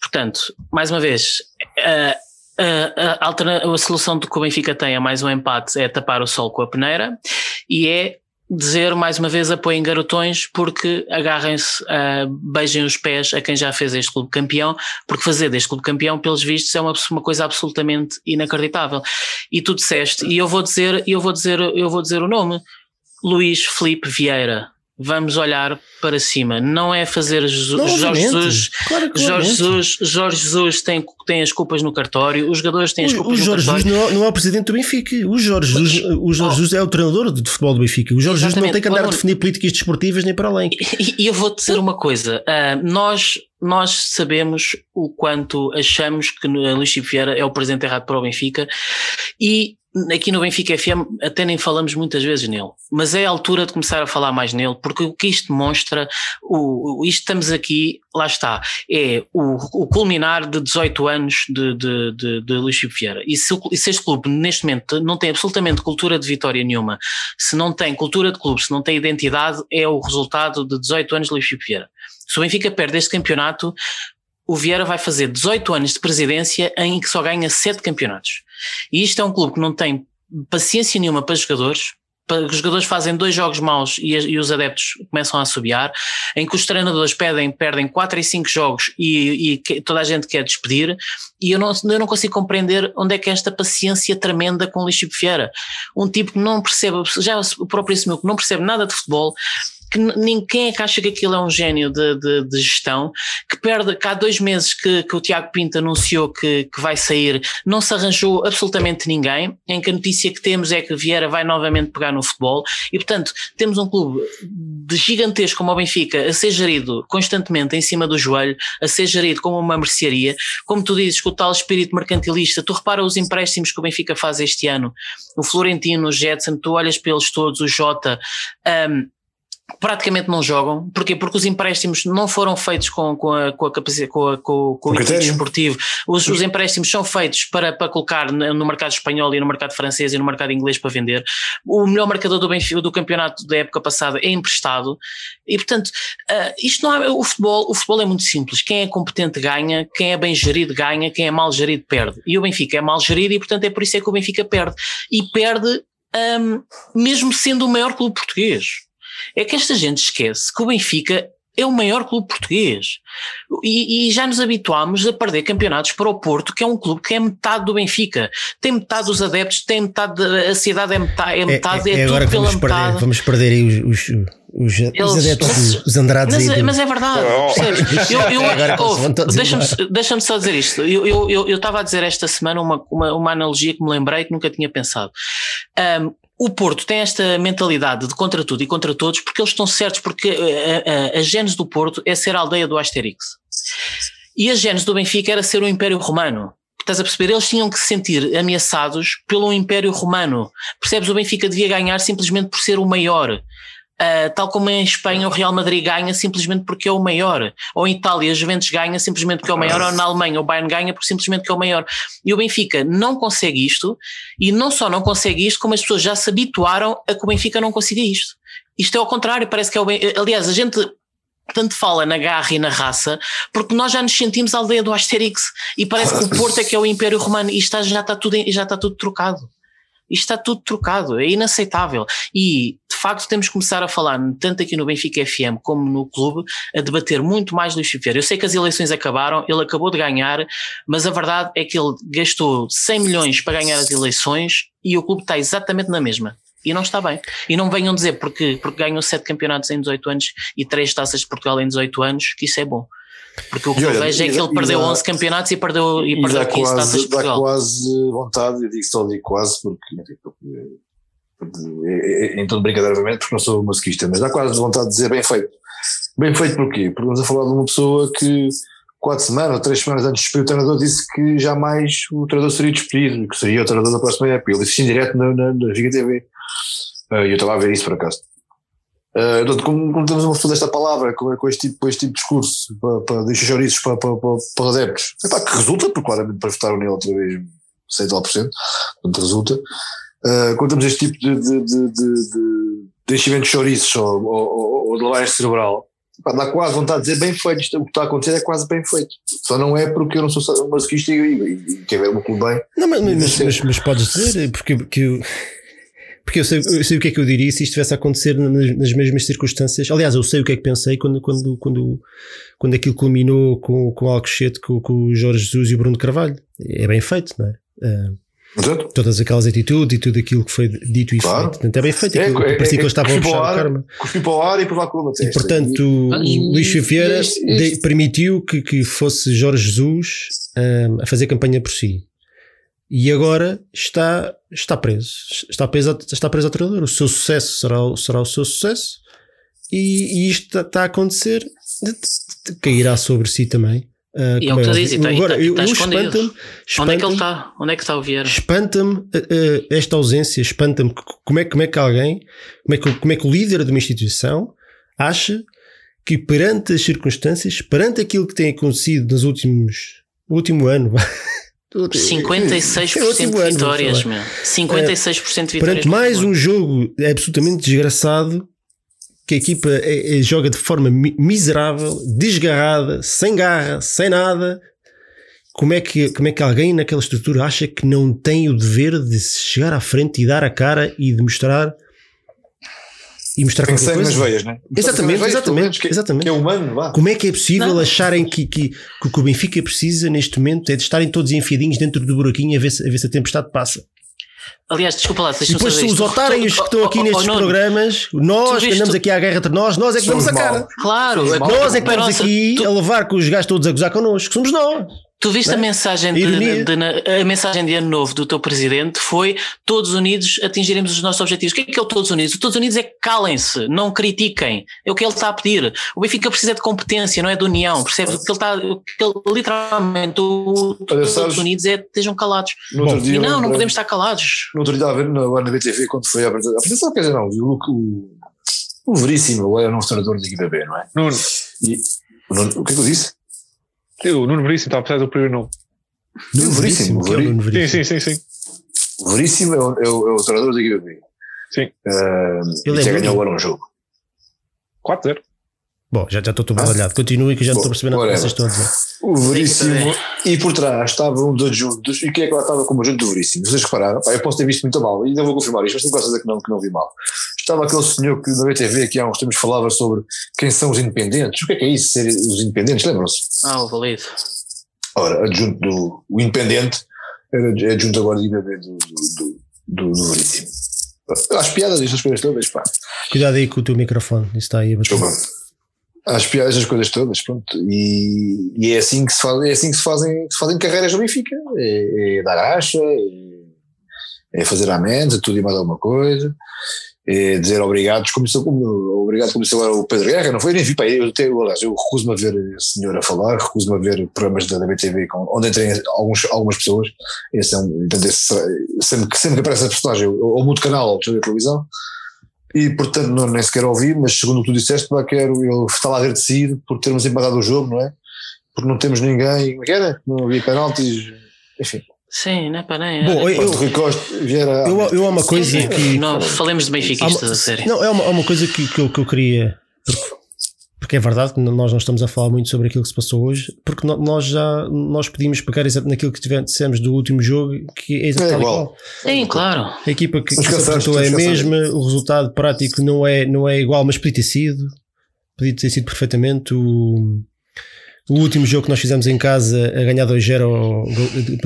Portanto, mais uma vez, uh, a, a, a, solução que o Benfica tem a mais um empate é tapar o sol com a peneira e é dizer mais uma vez apoiem garotões porque agarrem-se, uh, beijem os pés a quem já fez este clube campeão, porque fazer deste clube campeão, pelos vistos, é uma, uma coisa absolutamente inacreditável. E tu disseste, e eu vou dizer, eu vou dizer, eu vou dizer o nome, Luís Felipe Vieira vamos olhar para cima. Não é fazer Jesus, Jorge Jesus. Claro, Jorge Jesus, Jorge Jesus tem, tem as culpas no cartório, os jogadores têm as culpas o, o Jorge no cartório. Jesus não, é, não é o presidente do Benfica. O Jorge Jesus, o Jorge oh, Jesus é o treinador de futebol do Benfica. O Jorge Jesus não tem que andar a definir políticas desportivas nem para além. E, e eu vou dizer uma coisa. Uh, nós nós sabemos o quanto achamos que Luís Chico Vieira é o presidente errado para o Benfica e aqui no Benfica FM até nem falamos muitas vezes nele, mas é a altura de começar a falar mais nele, porque o que isto mostra, o, o isto estamos aqui, lá está, é o, o culminar de 18 anos de, de, de, de Luís Filipe Vieira. E se, e se este clube neste momento não tem absolutamente cultura de vitória nenhuma, se não tem cultura de clube, se não tem identidade, é o resultado de 18 anos de Luís Filipe Vieira. Se o Benfica perde este campeonato, o Vieira vai fazer 18 anos de presidência em que só ganha 7 campeonatos. E isto é um clube que não tem paciência nenhuma para jogadores, os jogadores fazem dois jogos maus e, e, os adeptos começam a assobiar, em que os treinadores pedem, perdem quatro e cinco jogos e, e toda a gente quer despedir, e eu não, eu não consigo compreender onde é que é esta paciência tremenda com o Lixo Vieira. Um tipo que não percebe, já o próprio assumiu que não percebe nada de futebol, que ninguém é que acha que aquilo é um gênio de, de, de gestão, que perde, que há dois meses que, que o Tiago Pinto anunciou que, que vai sair, não se arranjou absolutamente ninguém, em que a notícia que temos é que Vieira vai novamente pegar no futebol, e portanto temos um clube de gigantesco como o Benfica a ser gerido constantemente em cima do joelho, a ser gerido como uma mercearia, como tu dizes, com o tal espírito mercantilista, tu repara os empréstimos que o Benfica faz este ano, o Florentino, o Jetson, tu olhas pelos todos, o Jota, um, praticamente não jogam. Porquê? Porque os empréstimos não foram feitos com, com a, com a capacidade, com, a, com, com o intuito esportivo. Os, os, empréstimos são feitos para, para colocar no mercado espanhol e no mercado francês e no mercado inglês para vender. O melhor marcador do, Benfica, do campeonato da época passada é emprestado. E portanto, uh, isto não é, o futebol, o futebol é muito simples. Quem é competente ganha, quem é bem gerido ganha, quem é mal gerido perde. E o Benfica é mal gerido e portanto é por isso é que o Benfica perde. E perde um, mesmo sendo o maior clube português. É que esta gente esquece que o Benfica é o maior clube português. E, e, já nos habituámos a perder campeonatos para o Porto, que é um clube que é metade do Benfica. Tem metade dos adeptos, tem metade, da, a cidade é metade, é, metade, é, é, é agora tudo pela perder, metade. Vamos perder aí os, os, os, Eles, os adeptos, mas, os Andrades mas, aí. Mas é verdade, <laughs> eu, eu, Deixa-me deixa só dizer isto. Eu estava eu, eu, a dizer esta semana uma, uma, uma analogia que me lembrei que nunca tinha pensado. Um, o Porto tem esta mentalidade de contra tudo e contra todos porque eles estão certos, porque a, a, a gênese do Porto é ser a aldeia do Asterix. E a gênese do Benfica era ser o Império Romano. Estás a perceber? Eles tinham que se sentir ameaçados pelo Império Romano. Percebes? O Benfica devia ganhar simplesmente por ser o maior. Uh, tal como em Espanha o Real Madrid ganha simplesmente porque é o maior, ou em Itália a Juventus ganha simplesmente porque é o maior, ou na Alemanha o Bayern ganha porque simplesmente porque é o maior. E o Benfica não consegue isto, e não só não consegue isto, como as pessoas já se habituaram a que o Benfica não consiga isto. Isto é ao contrário, parece que é o ben... Aliás, a gente tanto fala na garra e na raça, porque nós já nos sentimos a aldeia do Asterix e parece que o Porto é que é o Império Romano e está, já, está tudo, já está tudo trocado. Isto está tudo trocado, é inaceitável. E de facto temos que começar a falar, tanto aqui no Benfica FM como no clube, a debater muito mais Luís Vieira. Eu sei que as eleições acabaram, ele acabou de ganhar, mas a verdade é que ele gastou 100 milhões para ganhar as eleições e o clube está exatamente na mesma. E não está bem. E não venham dizer porque, porque ganhou 7 campeonatos em 18 anos e 3 taças de Portugal em 18 anos, que isso é bom. Porque o que eu vejo é que ele perdeu dá, 11 campeonatos e perdeu, e, e perdeu 15 quase, taças de Portugal. Dá quase vontade, eu digo só digo quase porque, porque, porque em todo brincadeira, obviamente, porque não sou masoquista, mas dá quase vontade de dizer bem feito. Bem feito porquê? Porque vamos a falar de uma pessoa que quatro semanas ou três semanas antes de despedir o treinador disse que jamais o treinador seria despedido, que seria o treinador da próxima época. Ele disse em direto na, na, na Giga TV. Uh, e eu estava a ver isso por acaso. Uh, como, como temos uma pessoa desta palavra, com, com, este tipo, com este tipo de discurso, para, para deixar chouriços para, para, para, para os adeptos, epá, que resulta, porque claramente para votar nele outra vez 6 tal por cento, portanto resulta. Uh, quando temos este tipo de, de, de, de, de enchimento de chouriços ou, ou, ou de lavagem cerebral, epá, dá quase vontade de dizer bem feito, isto, o que está a acontecer é quase bem feito. Só não é porque eu não sou masoquista e, e, e quer ver o meu clube bem. Não, mas, mas, mas, mas, podes dizer, porque, porque eu porque eu sei, eu sei o que é que eu diria se isto estivesse a acontecer nas, nas, mesmas circunstâncias. Aliás, eu sei o que é que pensei quando, quando, quando, quando aquilo culminou com, com o Alcochete, com, com o Jorge Jesus e o Bruno Carvalho. É bem feito, não é? Uh, todas aquelas atitudes e tudo aquilo que foi dito e claro. feito. Portanto, é bem feito. É, aquilo, é, parecia é, que eles estavam a puxar ar, o karma. Cuspir para o ar e uma testa. E portanto, e, o Luís Vieira permitiu que, que fosse Jorge Jesus um, a fazer campanha por si e agora está, está preso. Está preso, está preso ao treinador. O seu sucesso será, o, será o seu sucesso e, e isto está, a acontecer, cairá sobre si também. Uh, e é o que tu dizes, está, agora, está, está escondido. Onde é que ele está? Onde é que está o Vieira? Espanta-me uh, uh, esta ausência, espanta-me como é, como é que alguém, como é que, como é que o líder de uma instituição acha que perante as circunstâncias, perante aquilo que tem acontecido nos últimos, último ano, <laughs> 56% de vitórias, meu. 56% de vitórias. Perante mais um jogo absolutamente desgraçado que a equipa é, é, joga de forma miserável, desgarrada, sem garra, sem nada. Como é, que, como é que alguém naquela estrutura acha que não tem o dever de chegar à frente e dar a cara e de mostrar e mostrar Tem qualquer coisa. nas veias, né? Exatamente, veias, exatamente, que, exatamente. Que é humano, vá. Como é que é possível não. acharem que, que, que o Benfica precisa neste momento é de estarem todos enfiadinhos dentro do buraquinho a ver se a, ver se a tempestade passa? Aliás, desculpa lá, deixa depois os otários que estão aqui nestes programas, nós que andamos aqui à guerra entre nós, nós é que damos a cara. Claro, nós é que estamos aqui a levar com os gajos todos a gozar connosco, somos nós. Tu viste a é? mensagem de, de, de, a mensagem de ano novo do teu presidente foi todos unidos atingiremos os nossos objetivos. O que é que é o todos unidos? O todos unidos é calem-se, não critiquem. É o que ele está a pedir. O Benfica precisa de competência, não é de união. Percebes? O que ele está, o que ele, literalmente, o todos sabes, unidos é estejam calados. Bom, dia, e não, não podemos estar calados. No outro dia, a ver na, na BTV, quando foi a apresentação, quer dizer, não, o, o O Veríssimo agora é o novo treinador da equipa B, não é? Nuno, E, o, Nuno- o que é que eu disse? O Nuno Veríssimo está a precisar do primeiro nome. Nuno Veríssimo. é Sim, Veríssimo. sim, sim, sim. O Veríssimo é o, é o, é o treinador da equipa. Sim. Ah, Ele é Nuno? ganhou agora um jogo. 4-0. Bom, já já estou todo baralhado. Continue que eu já não estou percebendo o que vocês estão a dizer. O Veríssimo. E por trás estava um dos adjuntos. E quem é que lá estava como adjunto do Veríssimo? Vocês repararam? Pá, eu posso ter visto muito mal, ainda vou confirmar isto, mas tenho quase certeza que não, que não vi mal. Estava aquele senhor que na BTV aqui há uns tempos falava sobre quem são os independentes. O que é que é isso, ser os independentes? Lembram-se? Ah, o Valido. Ora, adjunto do o independente era é adjunto agora de IBB do, do, do, do, do Veríssimo. Às piadas, estas coisas todas, pá. Cuidado aí com o teu microfone, isso está aí a bater. Desculpa. Às piadas, estas coisas todas, pronto. E, e é assim que se faz, é assim que se fazem, se fazem carreiras no Benfica. É, é dar acha, é, é fazer amends, é tudo e mais alguma coisa. É dizer obrigados, isso, como, obrigado isso agora o Pedro Guerra, não foi? Nem vi eu, até, aliás, eu recuso-me a ver esse senhor a falar, recuso-me a ver programas da, BTV com, onde entrem alguns, algumas pessoas. Esse é um, esse, sempre, que- sempre que aparece a personagem, ou, ou canal, ou a televisão, e portanto não, nem sequer ouvi, mas segundo o que tu disseste, pá, quero, eu estava agradecido por termos empatado o jogo, não é? Porque não temos ninguém, como é que era? Não havia penaltis, enfim. Sim, não é para nem. Bom, é, eu-. Eu, eu há uma coisa sim. que. Não, falemos de benfiquistas, uma- a sério. Não, é uma, há uma coisa que, que, eu, que eu queria. Porque, é verdade que nós não estamos a falar muito sobre aquilo que se passou hoje, porque no- nós já nós podíamos pegar naquilo que tivemos, dissemos do último jogo, que é exatamente É igual. Sim, claro. A equipa que, que se apresentou é a mesma, o resultado prático não é, não é igual, mas podia ter sido. Podia ter sido perfeitamente. O, o último jogo que nós fizemos em casa a ganhar 2-0, ou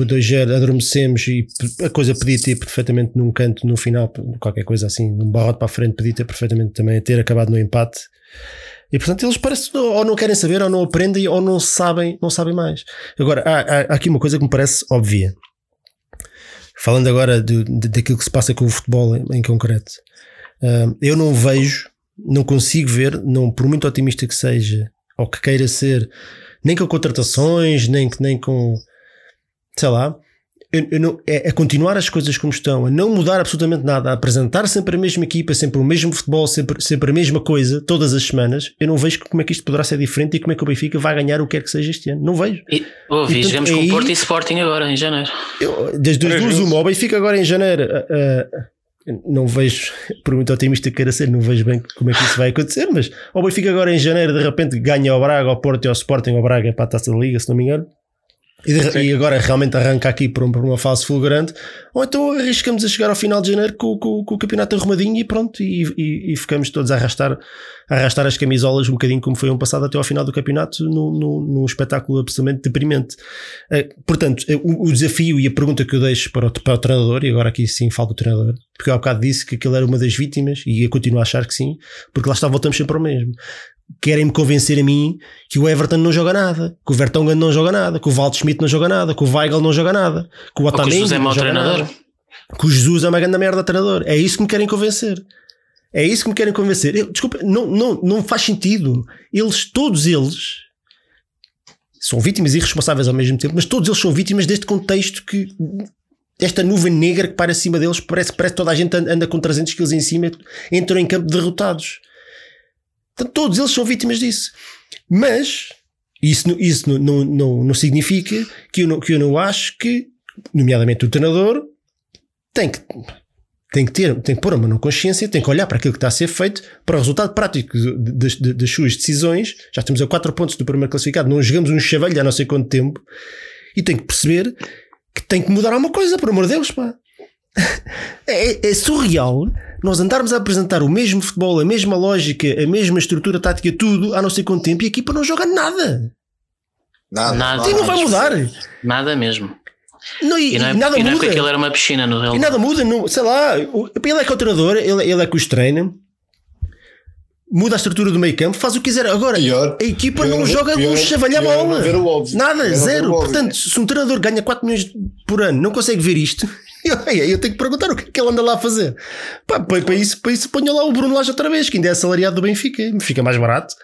2-0, adormecemos e a coisa podia ter perfeitamente num canto no final, qualquer coisa assim, num barrote para a frente, podia ter perfeitamente também ter acabado no empate. E portanto eles parecem ou não querem saber, ou não aprendem, ou não sabem, não sabem mais. Agora, há, há- aqui uma coisa que me parece óbvia. Falando agora do- daquilo que se passa com o futebol em, em concreto, ah, eu não vejo, não consigo ver, não, por muito otimista que seja, ou que queira ser, nem com contratações, nem, nem com sei lá, eu, eu não, é, é continuar as coisas como estão, a não mudar absolutamente nada, a apresentar sempre a mesma equipa, sempre o mesmo futebol, sempre, sempre a mesma coisa, todas as semanas. Eu não vejo como é que isto poderá ser diferente e como é que o Benfica vai ganhar o que quer que seja este ano. Não vejo. E, ouvi, E, portanto, jogamos com o Porto e Sporting agora, em janeiro. Eu, duas, Três duas vezes. uma, o Benfica agora em janeiro. ah, ah, não vejo, <laughs> por muito otimista que queira ser, não vejo bem como é que isso vai acontecer, mas o Benfica agora em janeiro de repente ganha ao Braga, ao Porto e ao Sporting, ao Braga para a taça da Liga, se não me engano. E, de- e agora realmente arranca aqui por, um- por uma fase fulgurante, ou então arriscamos a chegar ao final de janeiro com, com- com o campeonato arrumadinho e pronto, e, e- e ficamos todos a arrastar, a arrastar as camisolas um bocadinho como foi ano passado até ao final do campeonato, num espetáculo absolutamente deprimente. Eh, portanto, eh, o, o desafio e a pergunta que eu deixo para o, para o treinador, e agora aqui sim falo do treinador, porque eu há bocado disse que aquele era uma das vítimas, e eu continuo a achar que sim, porque lá está, voltamos sempre ao mesmo. Querem-me convencer a mim que o Everton não joga nada, que o Vertonghen não joga nada, que o Walt Schmidt não joga nada, que o Weigl não joga nada, que o Otamendi é mau joga treinador. nada, que o Jesus é uma grande merda treinador. É isso que me querem convencer. É isso que me querem convencer. Eu, desculpa, não, não, não faz sentido. Eles, todos eles, são vítimas e responsáveis ao mesmo tempo, mas todos eles são vítimas deste contexto que. Esta nuvem negra que para acima deles, parece, parece que toda a gente anda anda com 300 quilos em cima, entram em campo derrotados. Portanto, todos eles são vítimas disso. Mas isso, isso não, não, não, não significa que eu não, que eu não acho que, nomeadamente o treinador, tem que, tem que ter, tem que pôr a mão na consciência, tem que olhar para aquilo que está a ser feito, para o resultado prático das, das suas decisões. Já estamos a 4 pontos do primeiro classificado, não jogamos um chavalho há não sei quanto tempo, e tem que perceber que tem que mudar alguma coisa, por amor de Deus, pá. É, é surreal nós andarmos a apresentar o mesmo futebol, a mesma lógica, a mesma estrutura tática, tudo há não sei quanto tempo e a equipa não joga nada. Nada. Nada. E não vai mudar. Nada mesmo. Não, e, E não é, e nada e não é muda. porque aquilo era uma piscina no E relevado. nada muda, não, sei lá, o- ele é que é o treinador, ele, ele é que os treina, muda a estrutura do meio campo, faz o que quiser. Agora, Pior- a equipa pior- não joga pior- um chavalha é bola. Nada, Pior é zero. Portanto, se um treinador ganha 4 milhões por ano, não consegue ver isto, <laughs> eu, tenho que perguntar o que é que ele anda lá a fazer. Pá, para, para isso, para isso ponha lá o Bruno Lage outra vez, que ainda é assalariado do Benfica, fica mais barato.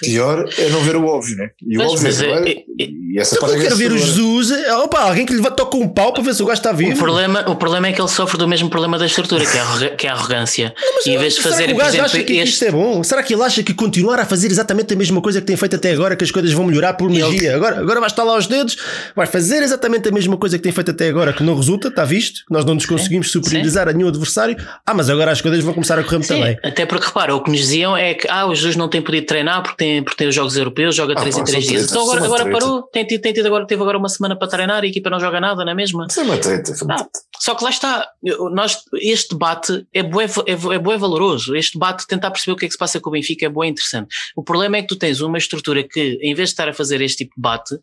Pior é não ver o óbvio, né? E o óbvio mas é, é- agora- é- e essa Eu parte é quero ver o. Jesus. é, Opa, alguém que lhe vai tocar um pau para ver se o gajo está vivo. O problema, o problema é que ele sofre do mesmo problema da estrutura, que é a, que é a arrogância. e em vez de Será fazer, que o por gajo acha exemplo, que isto este. é bom? Será que ele acha que continuar a fazer exatamente a mesma coisa que tem feito até agora, que as coisas vão melhorar por magia? Agora, agora vai estar lá aos dedos, vai fazer exatamente a mesma coisa que tem feito até agora, que não resulta, está visto? Que nós não nos conseguimos superiorizar a nenhum adversário. Ah, mas agora as coisas vão começar a correr muito Sim, bem. até porque repara, o que nos diziam é que ah, o Jesus não tem podido treinar porque tem, porque tem os jogos europeus, joga Ah, 3 em pá, 3 são dias. Então agora, agora parou, tem tido, tem tido agora, teve agora uma semana para treinar e a equipa não joga nada, não é mesmo? Isso é uma treta. Ah, só que lá está, nós, este debate é bué, é, bué- é bué valoroso. Este debate, tentar perceber o que é que se passa com o Benfica é bué interessante. O problema é que tu tens uma estrutura que, em vez de estar a fazer este tipo de debate,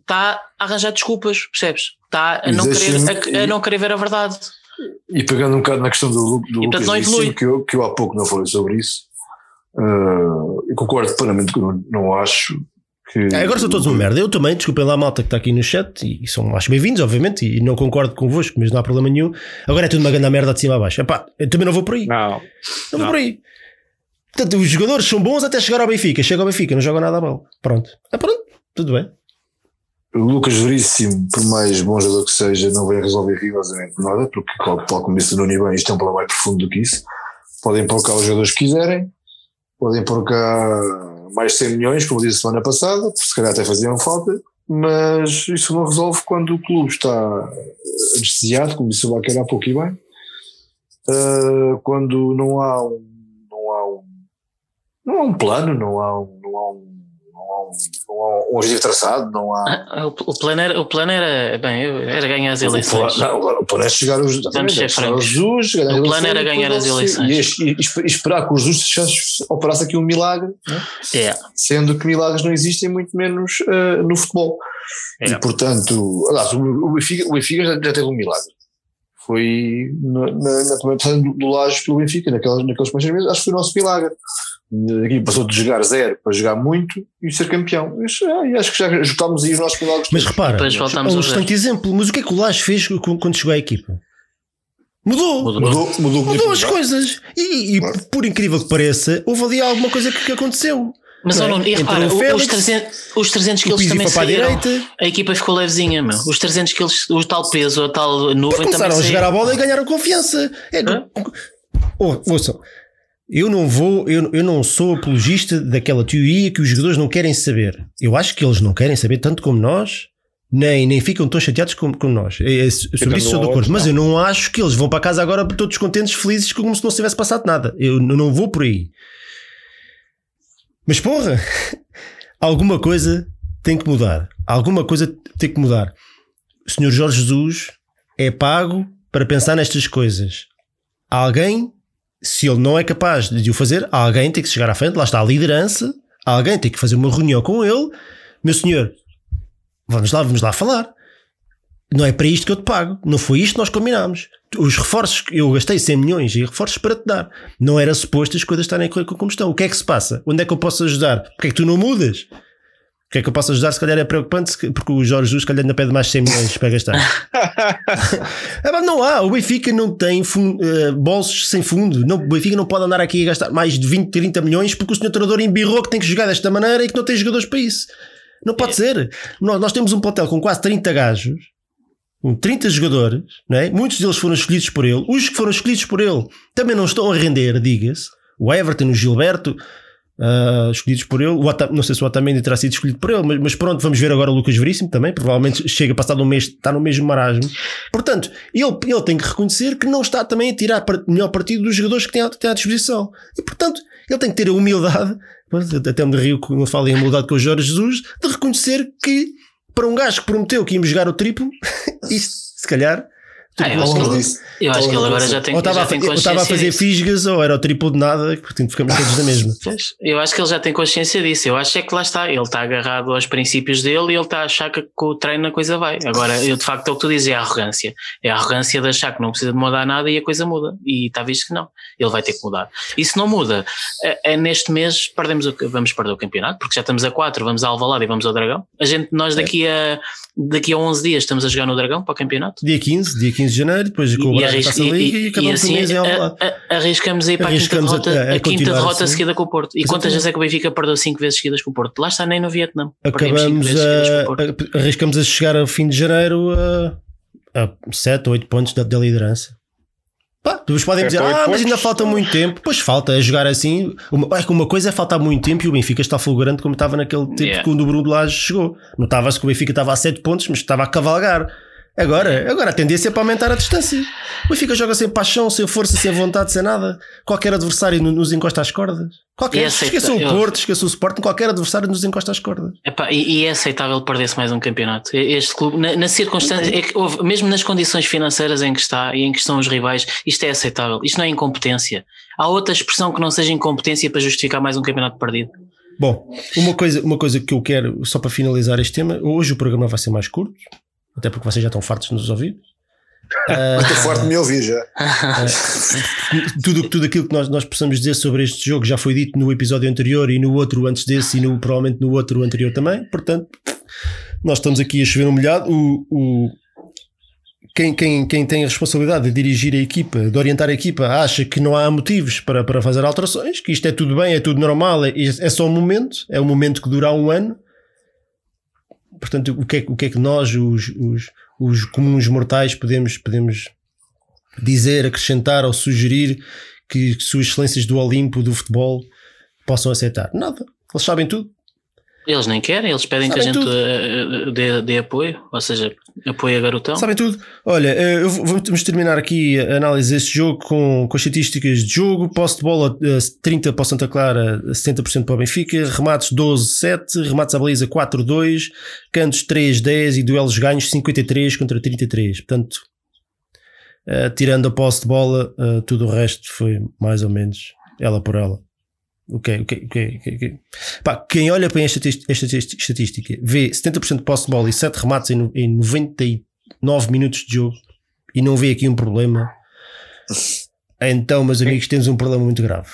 está a arranjar desculpas, percebes? Está a não, querer, a, a não querer ver a verdade. E pegando um bocado na questão do, do E, portanto, Lucas não evolui. que eu, que eu há pouco não falei sobre isso, uh, eu concordo plenamente que eu não, não acho que. Ah, agora são todos uma merda. Eu também, desculpem lá a malta que está aqui no chat, e, e são acho bem-vindos, obviamente, e não concordo convosco, mas não há problema nenhum. Agora é tudo uma grande merda de cima a baixo. Epá, eu também não vou por aí. Não. Não vou por aí. Portanto, os jogadores são bons até chegar ao Benfica. Chega ao Benfica, não joga nada a bola. Pronto. Ah, pronto. Tudo bem. O Lucas Veríssimo, por mais bom jogador que seja, não vai resolver rigorosamente nada, porque, tal, como disse o Nuno bem, isto é um problema mais profundo do que isso. Podem cá os jogadores que quiserem, podem pôr cá mais 100 milhões, como disse semana passada, porque se calhar até faziam falta, mas isso não resolve quando o clube está anestesiado, como disse o Baquer há pouco e bem, Uh, quando não há um, não há um, não há um plano, não há um, não há um, um, não há um objetivo traçado, não há. Ah, O, o plano era, o plano era, bem, era ganhar as eleições. O plano, não, o plano é chegar aos, Vamos ser é francos. Ganhar O plano era ganhar as eleições. E, es- esper- esperar que o Jesus chegasse- operasse aqui um milagre, né? É, sendo que milagres não existem, muito menos uh, no futebol. É. E portanto, aliás, o, o Benfica, o Benfica já, já teve um milagre. Foi na, na, na primeira do, do Lages pelo Benfica, naquelas, naqueles primeiros meses, acho que foi o nosso milagre. Aqui passou de jogar zero para jogar muito e ser campeão. Isso, e acho que já juntámos aí os nossos milagres. Mas repara, é um excelente exemplo. Mas o que é que o Lage fez quando quando chegou à equipa? Mudou. Mudou. mudou, mudou, Mudou as coisas. E, e Claro. por incrível que pareça, houve ali alguma coisa que, que aconteceu. Mas Não é? Nuno, e repara, Félix, os 300, os 300 O quilos Pizzi também a saíram. direita. A equipa ficou levezinha, meu. Os 300 quilos, o tal peso, a tal nuvem também Começaram a jogar a bola e ganharam confiança. É, Hã? Oh, ouçam, eu não vou, eu, eu não sou apologista daquela teoria que os jogadores não querem saber. Eu acho que eles não querem saber tanto como nós, nem, nem ficam tão chateados como, como nós. É, é, sobre isso sou de acordo. Mas eu não acho que eles vão para casa agora todos contentes, felizes, como se não se tivesse passado nada. Eu não vou por aí. Mas porra, alguma coisa tem que mudar. Alguma coisa tem que mudar. O senhor Jorge Jesus é pago para pensar nestas coisas. Alguém, se ele não é capaz de o fazer, alguém tem que chegar à frente, lá está a liderança, alguém tem que fazer uma reunião com ele. Meu senhor, vamos lá, vamos lá falar. Não é para isto que eu te pago. Não foi isto que nós combinámos. Os reforços, que eu gastei 100 milhões em reforços para te dar. Não era suposto as coisas estarem a correr como estão. O que é que se passa? Onde é que eu posso ajudar? Porquê é que tu não mudas? O que é que eu posso ajudar? Se calhar é preocupante, porque o Jorge Jesus, se calhar, ainda pede mais 100 milhões para gastar. <laughs> <laughs> É, não há. O Benfica não tem eh, bolsos sem fundo. Não, o Benfica não pode andar aqui a gastar mais de 20, 30 milhões porque o senhor treinador embirrou que tem que jogar desta maneira e que não tem jogadores para isso. Não pode ser. Nós, nós temos um plantel com quase 30 gajos, com 30 jogadores, não é? muitos deles foram escolhidos por ele. Os que foram escolhidos por ele também não estão a render, diga-se. O Everton, o Gilberto, ah, escolhidos por ele. Não sei se o Otamendi terá sido escolhido por ele, mas, mas pronto, vamos ver agora o Lucas Veríssimo também. Provavelmente chega passado um mês, está no mesmo marasmo. Portanto, ele, ele tem que reconhecer que não está também a tirar par- melhor partido dos jogadores que tem à, tem à disposição. E portanto, ele tem que ter a humildade, <laughs> até me rio quando eu falo em humildade com o Jorge Jesus, de reconhecer que para um gajo que prometeu que íamos jogar o triplo, <laughs> isto se calhar. Ah, eu acho que ele-. Eu acho que ele agora já tem, ou estava já a, tem fa- ou estava a consciência fazer disso. fisgas ou era o triplo de nada, portanto ficamos todos na mesma. <laughs> Eu acho que ele já tem consciência disso. Eu acho é que lá está. Ele está agarrado aos princípios dele e ele está a achar que com o treino a coisa vai. Agora, eu de facto é o que tu dizes, é a arrogância. É a arrogância de achar que não precisa de mudar nada e a coisa muda. E está visto que não. Ele vai ter que mudar. E se não muda, é, é neste mês perdemos o, vamos perder o campeonato, porque já estamos a 4, vamos ao Alvalade e vamos ao Dragão. A gente, nós daqui a daqui a 11 dias estamos a jogar no Dragão para o campeonato. Dia 15, dia 15 de janeiro, depois com o Braga Taça Liga e, e acabamos assim, o mês em Alvalade. Arriscamos aí para Arriscamos a quinta derrota, a- a a, quinta derrota assim. seguida com o Porto. E quantas vezes é que o Benfica perdeu 5 vezes seguidas com o Porto? Lá está nem no Vietnã. Acabamos a- arriscamos a chegar ao fim de janeiro a, a 7 ou 8 pontos da, da liderança. Pá, depois podem Sete dizer, ah, mas ainda falta muito tempo. Pois falta, é jogar assim. Uma, é que uma coisa é faltar muito tempo e o Benfica está fulgurante como estava naquele tempo Yeah. quando o Bruno Lage chegou. Notava-se que o Benfica estava a 7 pontos, mas estava a cavalgar. Agora, agora a tendência é para aumentar a distância. O Benfica joga sem paixão, sem força, sem vontade, sem nada. Qualquer adversário no- nos encosta às cordas. Qualquer, E aceita- esqueçam o Porto, esqueçam o Sporting, qualquer adversário nos encosta às cordas. Epá, e, e é aceitável perder-se mais um campeonato. Este clube, na, na circunstância, é que houve- mesmo nas condições financeiras em que está e em que estão os rivais, isto é aceitável. Isto não é incompetência. Há outra expressão que não seja incompetência para justificar mais um campeonato perdido. Bom, uma coisa, uma coisa que eu quero, só para finalizar este tema, hoje o programa vai ser mais curto, até porque vocês já estão fartos de nos ouvir. <laughs> Ah, Estou forte de me ouvir já. tudo, tudo aquilo que nós, nós possamos dizer sobre este jogo já foi dito no episódio anterior e no outro antes desse e no, provavelmente no outro anterior também. Portanto, nós estamos aqui a chover um molhado. O, o- quem, quem, quem tem a responsabilidade de dirigir a equipa, de orientar a equipa, acha que não há motivos para, para fazer alterações, que isto é tudo bem, é tudo normal, é, é só um momento, é um momento que dura um ano. Portanto, o que é, que- o que, é que nós, os, os, os comuns mortais, podemos, podemos dizer, acrescentar ou sugerir que, que suas excelências do Olimpo, do futebol, possam aceitar? Nada. Eles sabem tudo. Eles nem querem, eles pedem que a Sabem gente eh, eh, dê, dê apoio, ou seja, apoio a garotão. Sabem tudo. Olha, eh, eu vou- vamos terminar aqui a análise deste jogo com, com as estatísticas de jogo. Posse de bola eh, 30 para o Santa Clara, 70% para o Benfica. Remates 12-7. Remates à baliza 4-2. Cantos 3-10 e duelos ganhos 53 contra 33. Portanto, eh, tirando a posse de bola, eh, tudo o resto foi mais ou menos ela por ela. O que, é- o que, o que, o que, o que- Pá, quem olha para esta, esta estatística vê 70% de posse de bola e 7 remates em, no- em 99 minutos de jogo e não vê aqui um problema, então, meus amigos, temos um problema muito grave.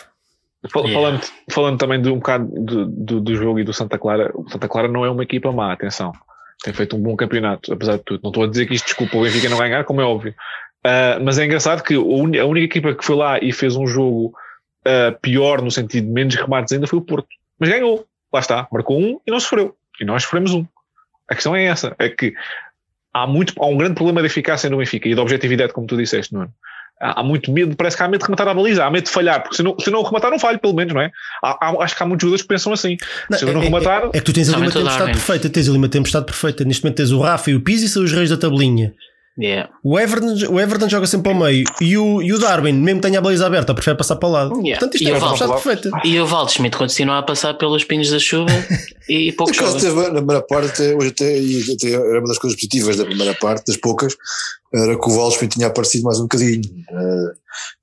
Fal- Yeah. Falando, falando também de um bocado do, do, do jogo e do Santa Clara, o Santa Clara não é uma equipa má, atenção. Tem feito um bom campeonato, apesar de tudo. Não estou a dizer que isto desculpa o Benfica não ganhar, como é óbvio. Ah, mas é engraçado que a única equipa que foi lá e fez um jogo ah, pior, no sentido de menos remates ainda, foi o Porto. Mas ganhou. Lá está. Marcou um e não sofreu. E nós sofremos um. A questão é essa. É que há, muito, há um grande problema de eficácia no Benfica e de objetividade, como tu disseste, Nuno. Há, há muito medo, parece que há medo de rematar a baliza, há medo de falhar, porque se não, se não rematar, não falho, pelo menos, não é? Há- há- acho que há muitos jogadores que pensam assim. Não, se eu não é, rematar, é- é que tu tens ali uma tempestade perfeita. Tens ali uma tempestade perfeita. Neste momento tens o Rafa e o Pizzi, são os reis da tabelinha. Yeah. O Everton, o Everton joga sempre ao meio e o, e o Darwin, mesmo que tenha a baliza aberta, prefere passar para o lado. Yeah. Portanto, isto E é o uma perfeita. E o Waldschmidt continua a passar pelos pinos da chuva e <laughs> pouco Por acaso joga. teve na primeira parte, hoje até, até era uma das coisas positivas da primeira parte, das poucas, era que o Waldschmidt tinha aparecido mais um bocadinho. Eh,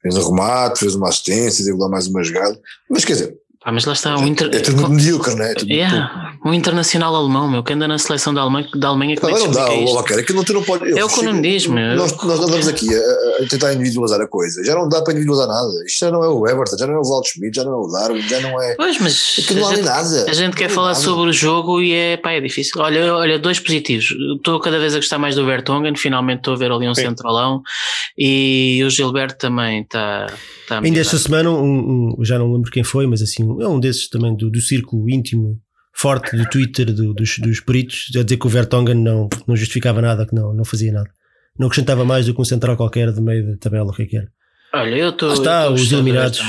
fez um remate, fez uma assistência, deu lá mais uma jogada. Mas quer dizer, Pá, mas lá está um, inter... é tudo medíocre, não é? É tudo yeah, um internacional alemão, meu, que anda na seleção da Alemanha, da Alemanha é que não dá, isto? Albuquerque, não, tu não pode. É o que o Nuno diz, meu. Nós, nós andamos aqui a, a tentar individualizar a coisa. Já não dá para individualizar nada. Isto já não é o Everton, já não é o Waldschmidt, já não é o Darwin, já não é. Pois, mas não há a gente, nada. a gente quer Não há falar nada. sobre o jogo e é, pá, é difícil. Olha, olha, dois positivos. Estou cada vez a gostar mais do Vertonghen, finalmente estou a ver ali um Sim. centralão e o Gilberto também está. Tá a Ainda esta semana, um, um- já não lembro quem foi, mas assim, é um desses também do, do círculo íntimo forte do Twitter do- dos, dos peritos, a dizer que o Vertonghen não, não justificava nada, que não, não fazia nada. Não acrescentava mais do que um central qualquer do meio da tabela, o que é que era. Olha, eu estou. Lá está, os eliminados.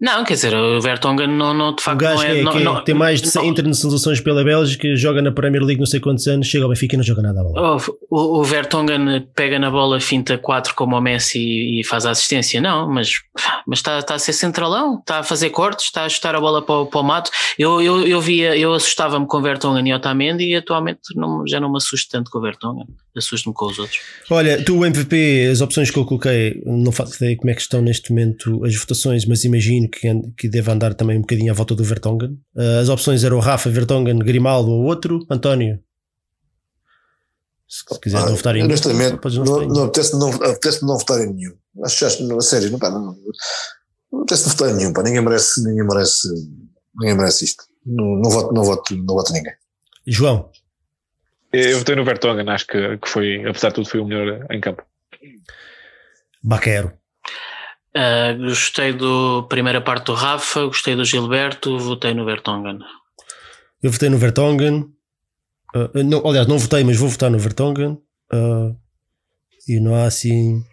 Não, quer dizer, o Vertonghen não, não de O facto gajo não que, é. é- não- que é- não- tem mais de 100 não- internacionalizações pela Bélgica, joga na Premier League não sei quantos anos, chega ao Benfica e não joga nada. Oh, o, o Vertonghen pega na bola, finta 4 como o Messi e, e faz a assistência, não, mas mas está está a ser centralão, está a fazer cortes, está a ajustar a bola para, o- para o mato. Eu, eu, eu via, eu assustava-me com o Vertonghen e Otamendi e atualmente não, já não me assusto tanto com o Vertonghen, assusto-me com os outros. Olha, tu, o MVP, as opções que eu coloquei, não faço ideia como é que estão neste momento as votações, mas imagino que, and- que deve andar também um bocadinho à volta do Vertonghen. Uh, as opções eram o Rafa, Vertonghen, Grimaldo ou outro. António, se quiser Ah, não votar em nenhum, honestamente, não, não votar em não, nenhum. apetece não, apetece não votar em nenhum. Acho, acho não, a sério, não, pá, não, não apetece não votar em nenhum, pá, ninguém merece, ninguém merece, ninguém merece isto. Não, não voto, não voto, não voto em ninguém. João, Eu votei no Vertonghen, acho que, que foi, apesar de tudo, foi o melhor em campo. Baquero. Uh, gostei da primeira parte do Rafa, gostei do Gilberto, votei no Vertonghen. Eu votei no Vertonghen. Uh, não, aliás, não votei, mas vou votar no Vertonghen. Uh, e não há assim.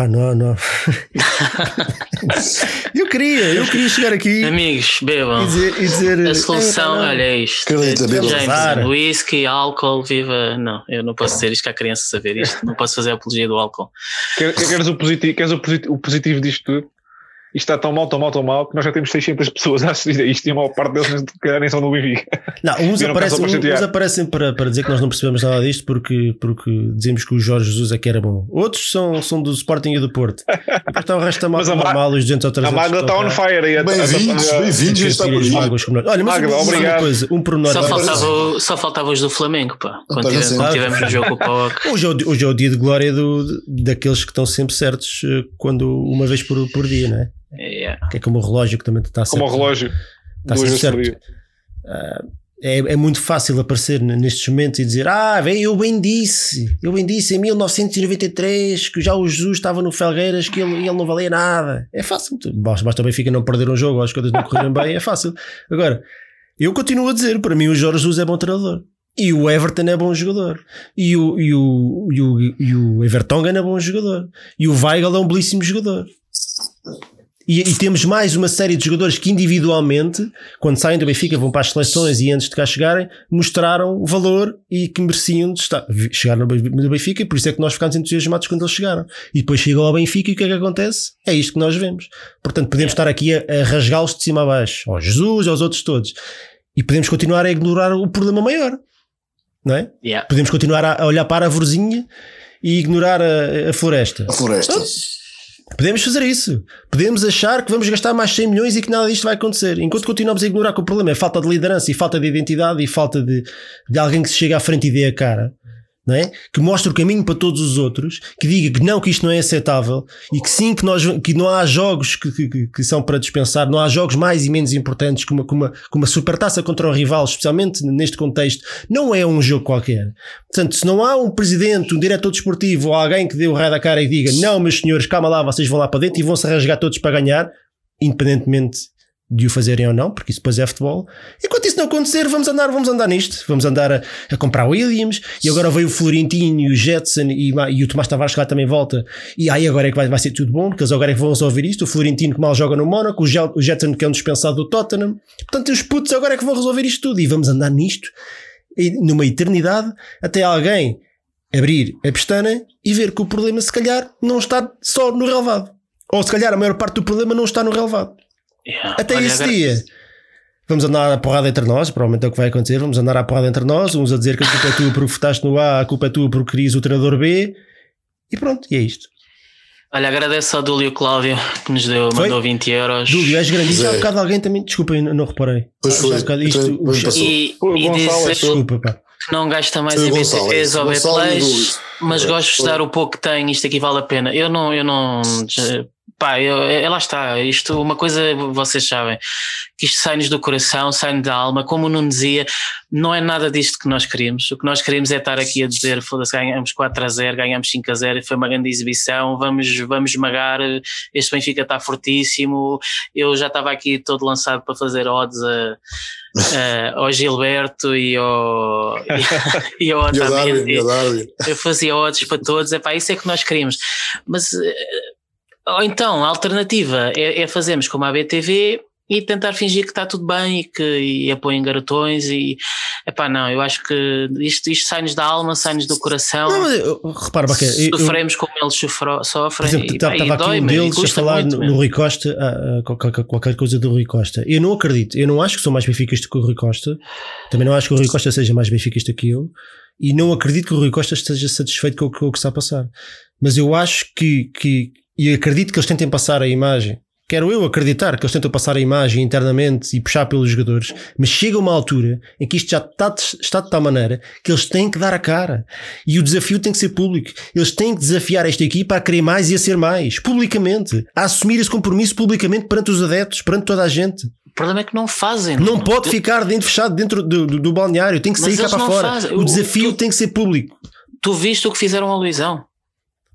Pá, não, não. <laughs> eu queria, eu queria chegar aqui. Amigos, bebam. E dizer, e dizer a solução, é, olha é isto. Carlita, James, whisky, álcool, viva. Não, eu não posso dizer isto que a criança saber isto. Não posso fazer a apologia do álcool. Queres o positivo, queres o positivo, o positivo disto tudo? Isto está tão mal, tão mal, tão mal, que nós já temos 600 pessoas a assistir a isto e a maior parte deles nem são do Benfica. Não, uns, aparecem, uns, uns aparecem para, para dizer que nós não percebemos nada disto porque, porque dizemos que o Jorge Jesus é que era bom. Outros são, são do Sporting e do Porto. E depois está o resto da malta normal, os 200 ou 300. A Magda está on fire. Bem-vindos, bem-vindos. Está por aí. Olha, mas Magda, obrigado. Uma coisa, um pormenor. Só faltava, só faltava os do Flamengo, pá. Quando tivemos, quando tivemos o jogo com o <laughs> PAOC. Hoje, é hoje é o dia de glória do, daqueles que estão sempre certos eh, quando, uma vez por, por dia, não é? Yeah. Que é como o relógio que também está Como o relógio. Está sempre certo. Uh, é, é, muito fácil aparecer nestes momentos e dizer: Ah, vem, eu bem disse, eu bem disse em 1993 que já o Jesus estava no Felgueiras que ele, ele não valia nada. É fácil, basta, basta o Benfica não perder um jogo as coisas não correrem bem, é fácil. Agora, eu continuo a dizer: para mim, o Jorge Jesus é bom treinador. E o Everton é bom jogador. E o, e o, e o, e o Everton é bom jogador. E o Weigl é um belíssimo jogador. E, e, temos mais uma série de jogadores que individualmente, quando saem do Benfica, vão para as seleções e antes de cá chegarem, mostraram valor e que mereciam de estar, chegar no Benfica, e por isso é que nós ficámos entusiasmados quando eles chegaram. E depois chegam ao Benfica e o que é que acontece? É isto que nós vemos. Portanto, podemos estar aqui a, a rasgá-los de cima a baixo, ao Jesus, aos outros todos, e podemos continuar a ignorar o problema maior, não é? Yeah. Podemos continuar a, a olhar para a arvorezinha e ignorar a, a floresta. A floresta. Então, Podemos fazer isso. Podemos achar que vamos gastar mais 100 milhões e que nada disto vai acontecer. Enquanto continuamos a ignorar que o problema é falta de liderança e falta de identidade e falta de, de alguém que se chega à frente e dê a cara não é? que mostre o caminho para todos os outros, que diga que não, que isto não é aceitável e que sim, que, nós, que não há jogos que, que, que são para dispensar, não há jogos mais e menos importantes que uma, que uma, que uma supertaça contra o rival, especialmente neste contexto, não é um jogo qualquer. Portanto, se não há um presidente, um diretor desportivo ou alguém que dê o raio da cara e diga não, meus senhores, calma lá, vocês vão lá para dentro e vão se rasgar todos para ganhar, independentemente de o fazerem ou não, porque isso depois é futebol. Enquanto isso não acontecer, vamos andar, vamos andar nisto. Vamos andar a, a comprar Williams e agora veio o Florentino e o Jetson e, e o Tomás Tavares que lá também volta. E aí agora é que vai, vai ser tudo bom, porque eles agora é que vão resolver isto. O Florentino que mal joga no Mónaco, o Jetson que é um dispensado do Tottenham. Portanto, os putos agora é que vão resolver isto tudo e vamos andar nisto numa eternidade até alguém abrir a pestana e ver que o problema se calhar não está só no relevado. Ou se calhar a maior parte do problema não está no relevado. Yeah. Até Olha, esse agora- dia. Vamos andar a porrada entre nós, provavelmente é o que vai acontecer. Vamos andar a porrada entre nós, uns a dizer que a culpa é tua porque votaste no A, a culpa é tua porque querias o treinador B. E pronto, e é isto. Olha, agradeço ao Dúlio Cláudio que nos deu, Foi? mandou 20 euros. Dúlio, és grande. Já há Zé. bocado alguém também. Desculpa, eu não reparei. Foi. há bocado isto, o passou. E, O e Gonçalo é dizer Desculpa, pá. que não gasta mais em BTPs ou e B-Plays, Dúlio. mas É, gosto de dar o pouco que tem, isto aqui vale a pena. Eu não, eu não. Pá, eu, é, lá está. Isto, uma coisa vocês sabem, que isto sai-nos do coração, sai-nos da alma. Como o Nuno dizia, não é nada disto que nós queríamos. O que nós queríamos é estar aqui a dizer: foda-se, ganhamos 4 a 0, ganhamos 5 a 0, foi uma grande exibição, vamos, vamos esmagar. Este Benfica está fortíssimo. Eu já estava aqui todo lançado para fazer odds a, a- ao Gilberto e ao, e, <laughs> e ao Otamendi eu fazia odds para todos, é pá, isso é que nós queríamos. Mas, eh, ou então, a alternativa é, é fazermos como a BTV e tentar fingir que está tudo bem e que e apoiem garotões e, é pá, não, eu acho que isto, isto sai-nos da alma, sai-nos do coração, Não, eu- repara, eu- sofremos como eles sofro, por sofrem exemplo, e, pá, estava e aqui um dói-me, e deles a falar no, meu. no Rui Costa, ah, ah, qualquer, qualquer coisa do Rui Costa. Eu não acredito, eu não acho que sou mais benfiquista que o Rui Costa, também não acho que o Rui Costa seja mais benfiquista que eu, e não acredito que o Rui Costa esteja satisfeito com o que, com o que está a passar. Mas eu acho que, que, e acredito que eles tentem passar a imagem. Quero eu acreditar que eles tentam passar a imagem internamente e puxar pelos jogadores, mas chega uma altura em que isto já está de, está de tal maneira que eles têm que dar a cara. E o desafio tem que ser público. Eles têm que desafiar esta equipa a querer mais e a ser mais, publicamente, a assumir esse compromisso publicamente perante os adeptos, perante toda a gente. O problema é que não fazem. Não pode ficar dentro, fechado dentro do, do, do balneário, tem que sair cá para não fora. fazem. O O- desafio tu- tem que ser público. Tu viste o que fizeram ao Luizão?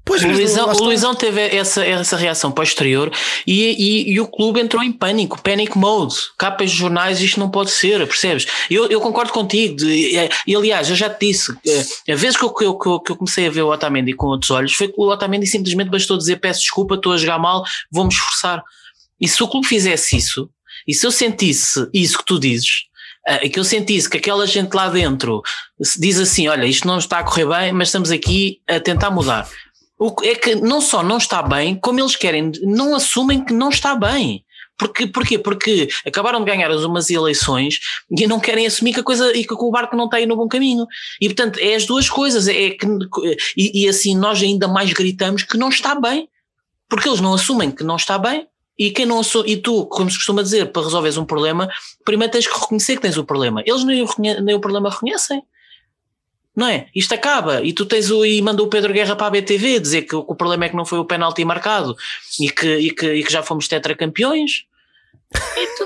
Pois, O Luizão, o. Luizão teve essa, essa reação posterior e, e, e o clube entrou em pânico, panic mode, capas de jornais, isto não pode ser, percebes? Eu, eu concordo contigo, de- é, e aliás, eu já te disse, é, a vez que eu, que, eu, que eu- comecei a ver o Otamendi com outros olhos, foi que o Otamendi simplesmente bastou dizer peço desculpa, estou a jogar mal, vou-me esforçar. E se o clube fizesse isso, e se eu sentisse isso que tu dizes, ah, e que eu sentisse que aquela gente lá dentro diz assim: olha, isto não está a correr bem, mas estamos aqui a tentar mudar. É que não só não está bem, como eles querem, não assumem que não está bem. Porque, porquê? Porque acabaram de ganhar as umas eleições e não querem assumir que a coisa e que o barco não está aí no bom caminho. E portanto, é as duas coisas. É que, e, e assim nós ainda mais gritamos que não está bem. Porque eles não assumem que não está bem. E quem não assume, e tu, como se costuma dizer, para resolveres um problema, primeiro tens que reconhecer que tens o problema. Eles nem o, nem o problema reconhecem. Não é? Isto acaba e tu tens o e manda o Pedro Guerra para a BTV dizer que o, que o problema é que não foi o penalti marcado e que, e que, e que já fomos tetracampeões. E tu,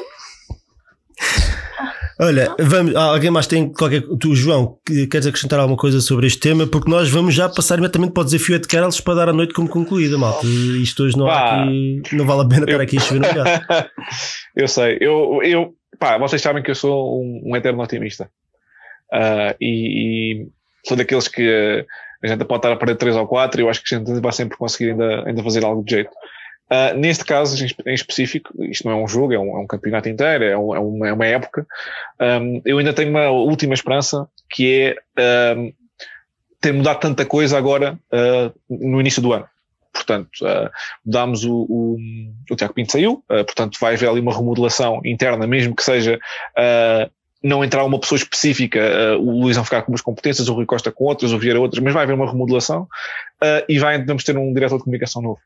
Olha, vamos, alguém mais tem qualquer. Tu, João, que- queres acrescentar alguma coisa sobre este tema? Porque nós vamos já passar imediatamente para o desafio de Carlos para dar a noite como concluída, malta. Isto hoje não, Pá. aqui, não vale a pena estar aqui a chover no <laughs> molhado. eu sei, eu, eu, pá, vocês sabem que eu sou um, um eterno otimista. E, e sou daqueles que eh, a gente pode estar a perder 3 ou 4 e eu acho que a gente vai sempre conseguir ainda, ainda fazer algo de jeito. Ah, neste caso em espe- em específico, isto não é um jogo, é um, é um campeonato inteiro, é, um- é uma, é uma época. Ahm, eu ainda tenho uma última esperança que é ahm, ter mudado tanta coisa agora ah, no início do ano. Portanto, ah, mudámos o, o, o Tiago Pinto saiu, ah, portanto vai haver ali uma remodelação interna, mesmo que seja ah, não entrar uma pessoa específica, ah, o Luís vai ficar com umas competências, o Rui Costa com outras, o Vieira outras, mas vai haver uma remodelação ah, e vai, vamos ter um diretor de comunicação novo.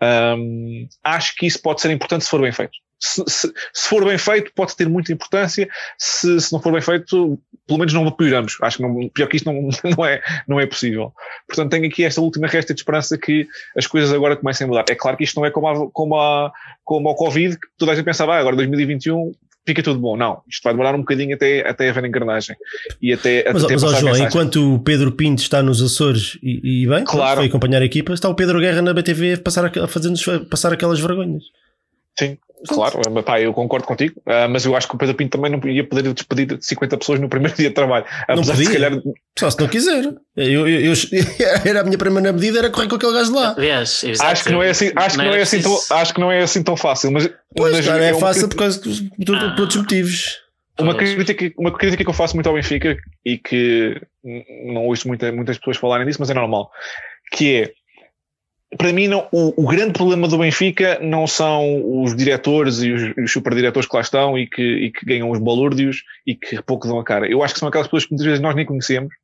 Ahm, acho que isso pode ser importante se for bem feito. Se, se- se for bem feito, pode ter muita importância. Se, se não for bem feito, pelo menos não apoiamos. Acho que não, pior que isso não, <laughs> não, é, não é possível. Portanto, tenho aqui esta última resta de esperança que as coisas agora comecem a mudar. É claro que isto não é como, a, como, a, como ao Covid, que toda a gente pensava, ah, agora 2021 fica tudo bom. Não, isto vai demorar um bocadinho até, até haver engrenagem. E até, Mas, até mas ó, João, enquanto o Pedro Pinto está nos Açores e, e bem, Claro. foi acompanhar a equipa, está o Pedro Guerra na BTV a, passar, a fazer-nos passar aquelas vergonhas. Sim, claro, pá, eu concordo contigo, ah, mas eu acho que o Pedro Pinto também não ia poder despedir de 50 pessoas no primeiro <laughs> dia de trabalho. Não Apesar de se podia? calhar, Só se não quiser. Eu, eu- eu- <laughs> era a minha primeira medida, era correr com aquele gajo de lá. acho que não é assim, acho que não é assim tão, acho que não é assim tão fácil, mas, Pois, mas cara, é uma fácil crítica- por, causa de, por, por outros motivos. Uma crítica, uma crítica que eu faço muito ao Benfica e que não ouço muita, muitas pessoas falarem disso, mas é normal, que é para mim não, o, o grande problema do Benfica não são os diretores e os, os superdiretores que lá estão e que, e que ganham os balúrdios e que pouco dão a cara. Eu acho que são aquelas pessoas que muitas vezes nós nem conhecemos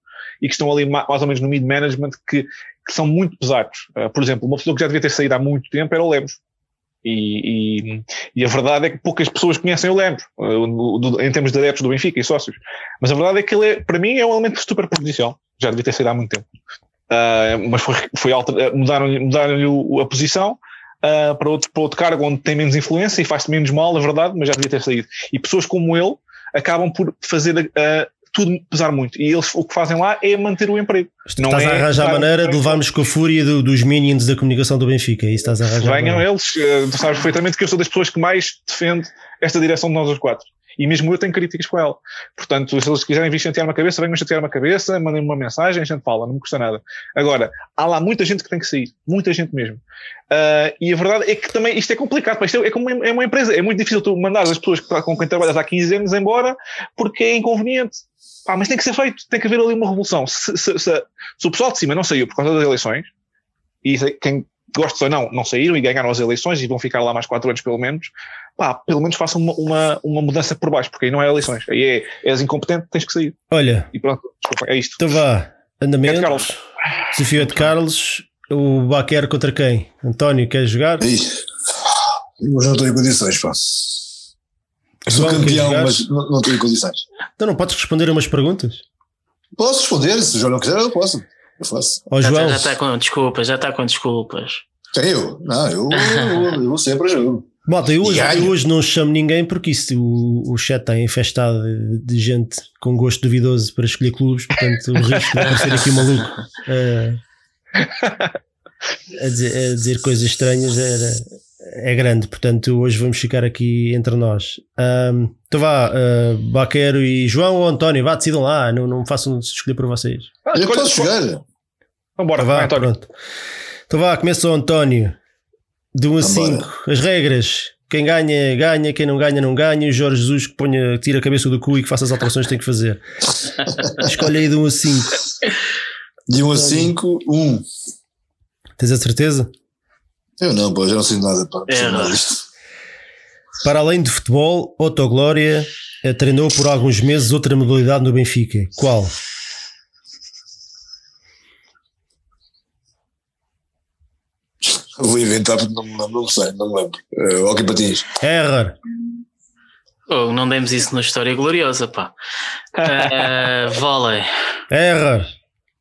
e que estão ali ma- mais ou menos no mid-management que, que são muito pesados. Uh, por exemplo, uma pessoa que já devia ter saído há muito tempo era o Lemos. E, e, e a verdade é que poucas pessoas conhecem o Lemos, uh, em termos de adeptos do Benfica e sócios. Mas a verdade é que ele, é, para mim, é um elemento de superposição. Já devia ter saído há muito tempo. Uh, mas foi, foi alter, uh, mudaram-lhe mudaram a posição uh, para, outro, para outro cargo onde tem menos influência e faz menos mal, a verdade, mas já devia ter saído. E pessoas como ele acabam por fazer uh, tudo pesar muito. E eles o que fazem lá é manter o emprego. Não estás é a arranjar a maneira de levarmos com a fúria do- dos minions da comunicação do Benfica. É isso estás a arranjar. Venham eles, tu sabes perfeitamente que eu sou das pessoas que mais defende esta direção de nós os quatro. E mesmo eu tenho críticas com ela. Portanto, se eles quiserem vir chatear-me a cabeça, venham chatear-me a cabeça, mandem-me uma mensagem, a gente fala, não me custa nada. Agora, há lá muita gente que tem que sair. Muita gente mesmo. Uh, e a verdade é que também isto é complicado. Isto é, como é uma empresa. É muito difícil tu mandar as pessoas que, com quem trabalhas há 15 anos embora porque é inconveniente. Pá, mas tem que ser feito. Tem que haver ali uma revolução. Se, se- se- se o pessoal de cima não saiu por causa das eleições, e quem gosta ou não, não saíram e ganharam as eleições e vão ficar lá mais 4 anos pelo menos, pá, pelo menos façam uma, uma, uma mudança por baixo, porque aí não é eleições. Aí é, és incompetente, tens que sair. Olha, E pronto, desculpa, é isto. então vá. É Andamento. de Carlos. Desafio de Carlos. O Baquer contra quem? António, quer jogar? Ih, Hoje não estou em condições, pá. Sou João, campeão, mas não, não estou em condições. Então não podes responder a umas perguntas? Posso responder, se o João não quiser, eu posso. Eu faço. Ó Já, João, já está com desculpas, já está com desculpas. Quem eu? Não, eu, eu, eu sempre ajudo. Malta, eu hoje, E eu hoje não chamo ninguém porque isso, o, o chat está infestado de, de gente com gosto duvidoso para escolher clubes, portanto o risco de aparecer aqui um maluco eh, a, dizer, a dizer coisas estranhas era, é grande, portanto hoje vamos ficar aqui entre nós. Ahm, então vá, uh, Baquero e João ou António, vá, decidam lá, não, não me façam escolher por vocês. Ah, Eu escolha- posso jogar. Então bora, Vá, vai, António. pronto. Então vá, começa o António. De 1 a Vambora. 5. As regras. Quem ganha, ganha. Quem não ganha, não ganha. E o Jorge Jesus que ponha, tira a cabeça do cu e que faça as alterações que tem que fazer. <laughs> Escolhe aí de 1 a 5. De 1 a 5, 1. Tens a certeza? Eu não, pô, já não sei nada. Pá, É, não. Para além de futebol, Otto Glória eh, treinou por alguns meses outra modalidade no Benfica. Qual? Vou inventar porque não, me lembro, não sei, não me lembro. Uh, ok, Patins. Error. Oh, não demos isso na história gloriosa, pá. Uh, vôlei. Error.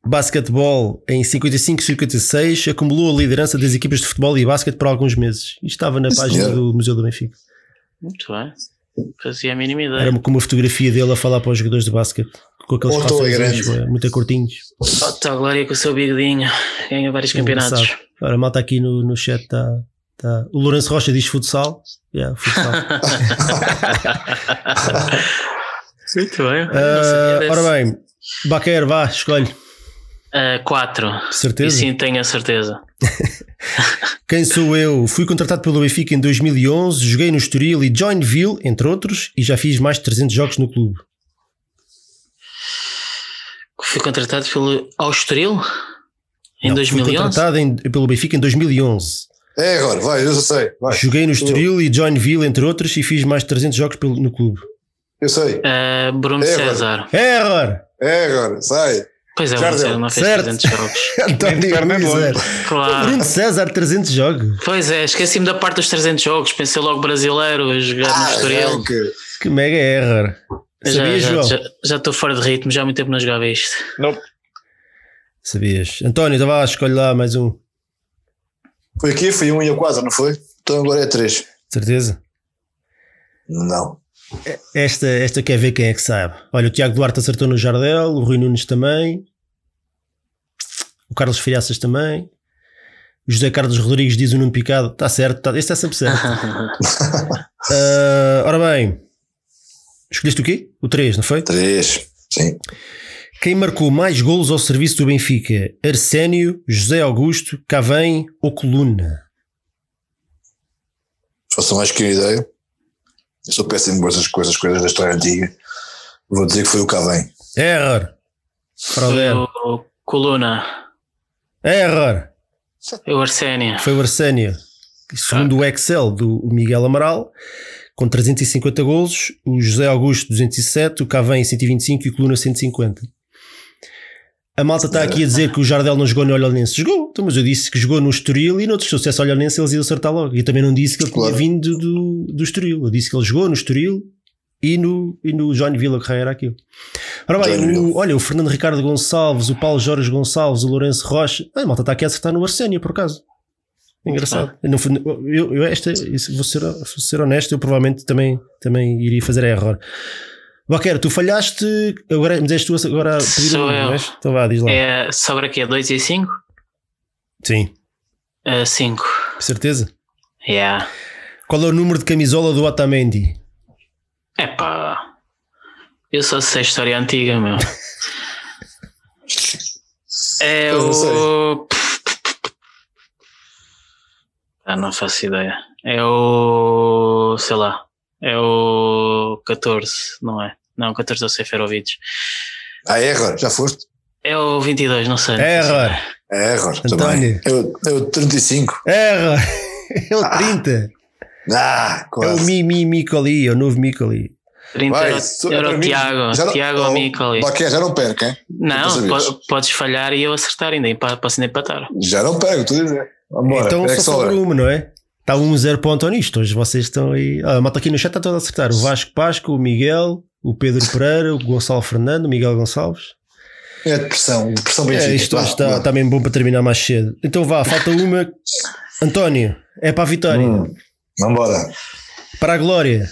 Basquetebol em 55-56 acumulou a liderança das equipas de futebol e basquete por alguns meses. Isto estava na Sim, página senhor. do Museu do Benfica. Muito bem. Fazia a mínima ideia. Era com uma fotografia dele a falar para os jogadores de basquete. Com aqueles calções grande. muito curtinhos. Otto a Glória com o seu bigodinho. Ganha vários campeonatos. Ora, malta aqui no, no chat está. Tá. O Lourenço Rocha diz futsal. Yeah, futsal. <laughs> Muito bem. Ah, ora bem, Baquer, vá, escolhe. Uh, quatro. E Certeza? sim, tenho a certeza. <laughs> Quem sou eu? Fui contratado pelo Benfica em 2011, joguei no Estoril e Joinville, entre outros, e já fiz mais de 300 jogos no clube. Fui contratado pelo ao Estoril em Não, Fui 2011. contratado em- pelo Benfica em 2011. É agora, vai, eu já sei. Vai. Joguei no Estoril e Joinville, entre outros, e fiz mais de 300 jogos pelo- no clube. Eu sei. Uh, Bruno É. César. Error! É agora, sai. Pois é, o Bruno deu. César não fez Certo. 300 jogos. <laughs> António Fernando. Claro. Bruno César, 300 jogos. Pois é, esqueci-me da parte dos 300 jogos. Pensei logo brasileiro a jogar no Estoril. é que- Que mega error. Sabias, já- João? já- estou fora de ritmo, já há muito tempo não jogava isto. Nope. Sabias. António, então vá, escolhe lá mais um. Foi aqui, foi um e a quatro, não foi? Então agora é três. Certeza? Não. Esta, esta quer ver quem é que sabe. Olha, o Tiago Duarte acertou no Jardel, o Rui Nunes também, o Carlos Filhaças também, o José Carlos Rodrigues diz o Nuno Picado. Está certo, tá, este está sempre certo. <laughs> Ah, ora bem, escolheste o quê? O 3, não foi? Três. Sim. Quem marcou mais golos ao serviço do Benfica? Arsénio, José Augusto, Cavém ou Coluna? Façam mais que uma ideia. Eu sou péssimo com essas coisas, coisas da história antiga. Vou dizer que foi o Cavém. Error. Frauder. o Coluna, Error. o Arsénio. Foi o Arsénio. Segundo o Excel do Miguel Amaral, com 350 golos, o José Augusto 207, o Cavém 125 e o Coluna 150. A malta está aqui a dizer que o Jardel não jogou no Olhanense. Jogou, então, mas eu disse que jogou no Estoril e noutros, se eu dissesse Olhanense eles iam acertar logo. E eu também não disse que ele Claro. tinha vindo do, do Estoril. Eu disse que ele jogou no Estoril e no, e no Joinville, que era aquilo. Ora bem, o- olha, o Fernando Ricardo Gonçalves, o Paulo Jorge Gonçalves, o Lourenço Rocha. A malta está aqui a acertar no Arsénio, por acaso. Engraçado. Eu, não eu, eu esta, vou, ser, vou ser honesto, eu provavelmente também, também iria fazer erro. Baquer, tu falhaste, agora, mas és tu agora a pedir Sou um, eu. não és? Então vá, diz lá. É, sobra aqui, 2 e 5? Sim, 5. certeza. Yeah. Qual é o número de camisola do Otamendi? Epá. Eu só sei história antiga, meu. <laughs> É sei. o. Ah, não faço ideia. É o. sei lá. É o 14, não é? Não, 14 é o Seferovic. Ah, é agora, já foste? É o 22, não sei. Error, É agora, António. também. É o, é o 35. error. <laughs> É o 30. Ah, É o. Mi Mi Micoli, é o novo Micoli. 30 Vai, era, é era o mim. Tiago. Já não- Tiago oh, Amicoli. Baquer, já não perca, hein? Não, po- podes falhar e eu acertar ainda. e Posso ainda empatar. Já não perco, estou a dizer. Então é só sobra uma, não é? Está 1-0 para o António. Isto hoje vocês estão aí. Ah, a malta aqui no chat está toda a acertar. O Vasco Pasco, o Miguel, o Pedro Pereira, o Gonçalo Fernando, o Miguel Gonçalves. É depressão, depressão Benfica. É, isto hoje está, está mesmo bom para terminar mais cedo. Então vá, falta uma. António, é para a vitória. Hum. Vambora. Para a glória.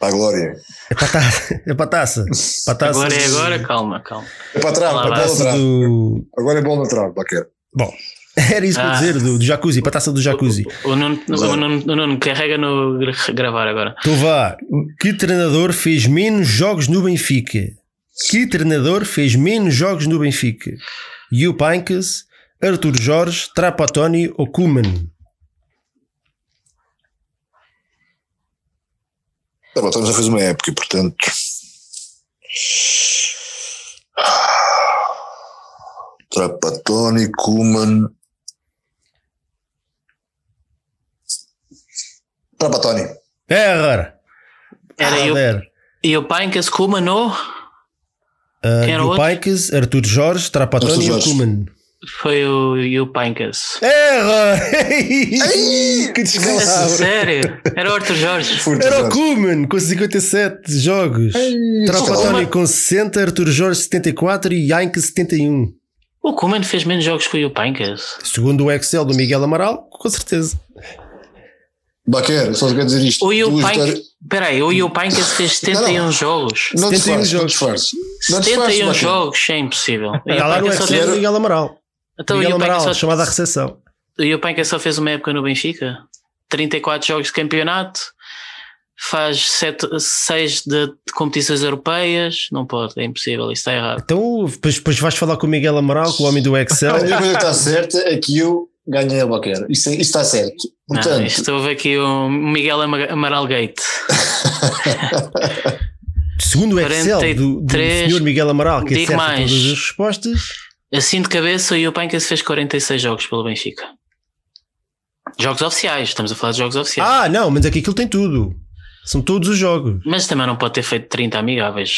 Para a glória. É para a taça. É para a taça. Para a taça Agora é agora, calma, calma. É para trás, para a bola do. Agora é bola atrás, Baquer. Bom, <laughs> era isso que eu ia Ah. dizer, do, do jacuzzi, para a taça do jacuzzi. O Nuno, o Nuno, o Nuno carrega no gra- gravar agora. Então vá. Que treinador fez menos jogos no Benfica? Que treinador fez menos jogos no Benfica? Hugh Pincus, Arthur Jorge, Trapattoni ou bom, estamos a fazer uma época, portanto. Trapattoni, Kuman. Trapattoni. É agora. Era eu, Ader. e o Pincus Kuma no? Uh, Quem era o? Pincus, Arthur Jorge, ou Jorge. Koeman? Foi o, e o Pincus. Erra! <laughs> que descalçado! sério? Era o Arthur Jorge. Era o. Koeman com 57 jogos. Trapattoni com 60, Arthur Jorge 74 e Yaink 71. O Kuman fez menos jogos que o Pincus. Segundo o Excel do Miguel Amaral, com certeza. Baquer, só te quero dizer isto. O Yu Duas Pincus. vitórias- Peraí, o Yu Pincus fez 71 jogos. Não 71 disfarce, não jogos. disfarce. Não disfarce, 71 Baquer. jogos, é impossível. O Está lá no Pincus só Excel fez- do Miguel Amaral. Então o Miguel Amaral, só- chamada à recepção. o Yu Pincus só fez uma época no Benfica. 34 jogos de campeonato. Faz 6 de, de competições europeias. Não pode, é impossível, isso está errado. Então, depois, depois vais falar com o Miguel Amaral, com o homem do Excel. A única coisa que está certa é que eu ganhei a Baquer. Isso, isso está certo. Não, Portanto, isto houve aqui o Miguel Ama- Amaral Gate. <laughs> Segundo o Excel do, do 43, senhor Miguel Amaral, que acerta mais. todas as respostas. Assim de cabeça, o Pincus fez 46 jogos pelo Benfica. Jogos oficiais, estamos a falar de jogos oficiais. Ah, não, mas aqui aquilo tem tudo. São todos os jogos. Mas também não pode ter feito 30 amigáveis.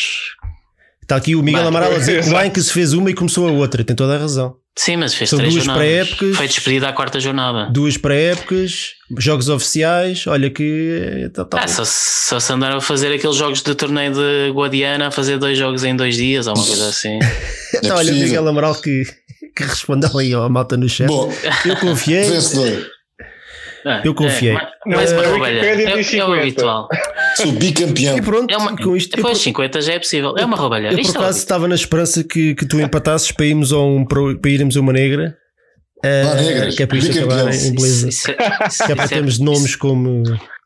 Está aqui o Miguel Amaral a dizer que <laughs> o. Ainque se fez uma e começou a outra. Tem toda a razão. Sim, mas fez São três duas pré-épocas. Foi despedido à quarta jornada. Duas pré-épocas, jogos oficiais. Olha que. Tá, tá Ah, só, só se andaram a fazer aqueles jogos de torneio de Guadiana a fazer dois jogos em dois dias ou uma coisa assim. Então, <laughs> olha o. Miguel Amaral que, que respondeu aí à malta no chat. bom, Eu confiei. vencedor. Ah, Eu confiei. É, Não, mais uma. Wikipédia É, é o 50. habitual. Sou bicampeão. E pronto, É uma, com isto. Depois por- 50 já é possível. É uma roubalha. eu por é acaso estava na esperança que, que tu empatasses para irmos a, um, para, irmos a uma negra. Ah, negras. que é para isto acabar em beleza. Isso, isso, isso, Que é para isso é- termos nomes como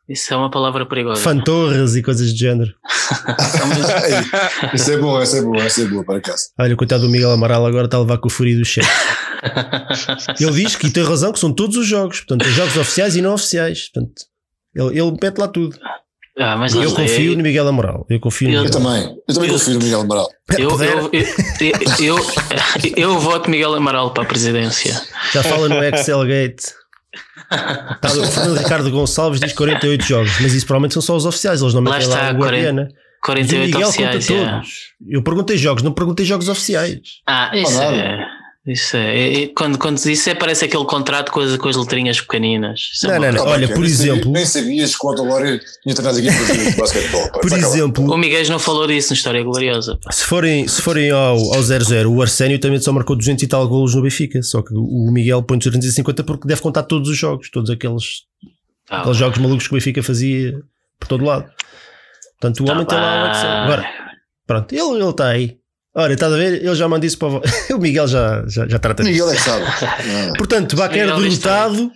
isso é uma palavra perigosa. Fantorras e coisas do género. <laughs> Isso é bom, isso é bom, isso é bom, para acaso. Olha, o coitado do Miguel Amaral agora está a levar com o fúria do chefe. <laughs> Ele diz que e tem razão que são todos os jogos, portanto, tem jogos oficiais e não oficiais. Portanto, ele, ele mete lá tudo. Ah, mas Eu sei. confio no Miguel Amaral. Eu confio no Eu também, eu também Eu- confio no Miguel Amaral. Eu, Puder. eu, eu, eu, eu voto Miguel Amaral para a presidência. Já fala no Excel Gate. <laughs> Tá, o Fernando Ricardo Gonçalves diz 48 jogos, mas isso provavelmente são só os oficiais, eles não Lá metem lá está, o Guardiana. Mas o 48 Miguel oficiais. conta é. todos. Eu perguntei jogos, não perguntei jogos oficiais. Ah, isso é. Isso é. E- e Quando, quando isso é, parece aquele contrato com as, com as letrinhas pequeninas. Isso é Não, uma não, não. Ah, Olha, por exemplo- Nem sabias que o Otto Glória tinha treinado aqui para basquetebol. Por está exemplo, O Miguel não falou disso na História Gloriosa. pá. Se forem, se forem ao, ao 0-0, o Arsénio também só marcou 200 e tal golos no Benfica. Só que o Miguel põe 250 porque deve contar todos os jogos, todos aqueles, Ah, aqueles jogos malucos que o Benfica fazia por todo lado. Portanto, o tá homem tem lá. Agora, pronto, ele ele está aí. Ora, estás a ver? Ele já manda isso para o. <laughs> o Miguel já, já, já trata disso. Miguel é <laughs> que sabe. Portanto, Baquer derrotado.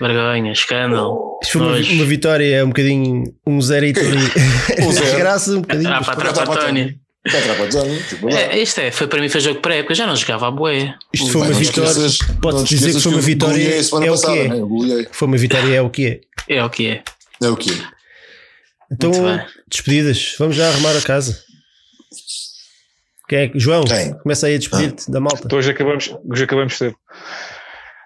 Vergonha, escândalo. Isto foi uma, uma vitória, é um bocadinho um zero e <laughs> tudo. Um zero. Desgraça, um bocadinho. Ah, para atrapar Tony. Tipo. É, isto é, foi para mim foi jogo pré-época, já não jogava a bué. Isto foi uma vitória. te dizer que esqueças foi uma vitória, a é o que é. né? Foi uma vitória, é o que é. É o que é. É o quê? Então, Muito bem. despedidas. Vamos já arrumar a casa. Quem é João, Quem? começa aí a despedir-te da malta. Então hoje acabamos, hoje acabamos cedo.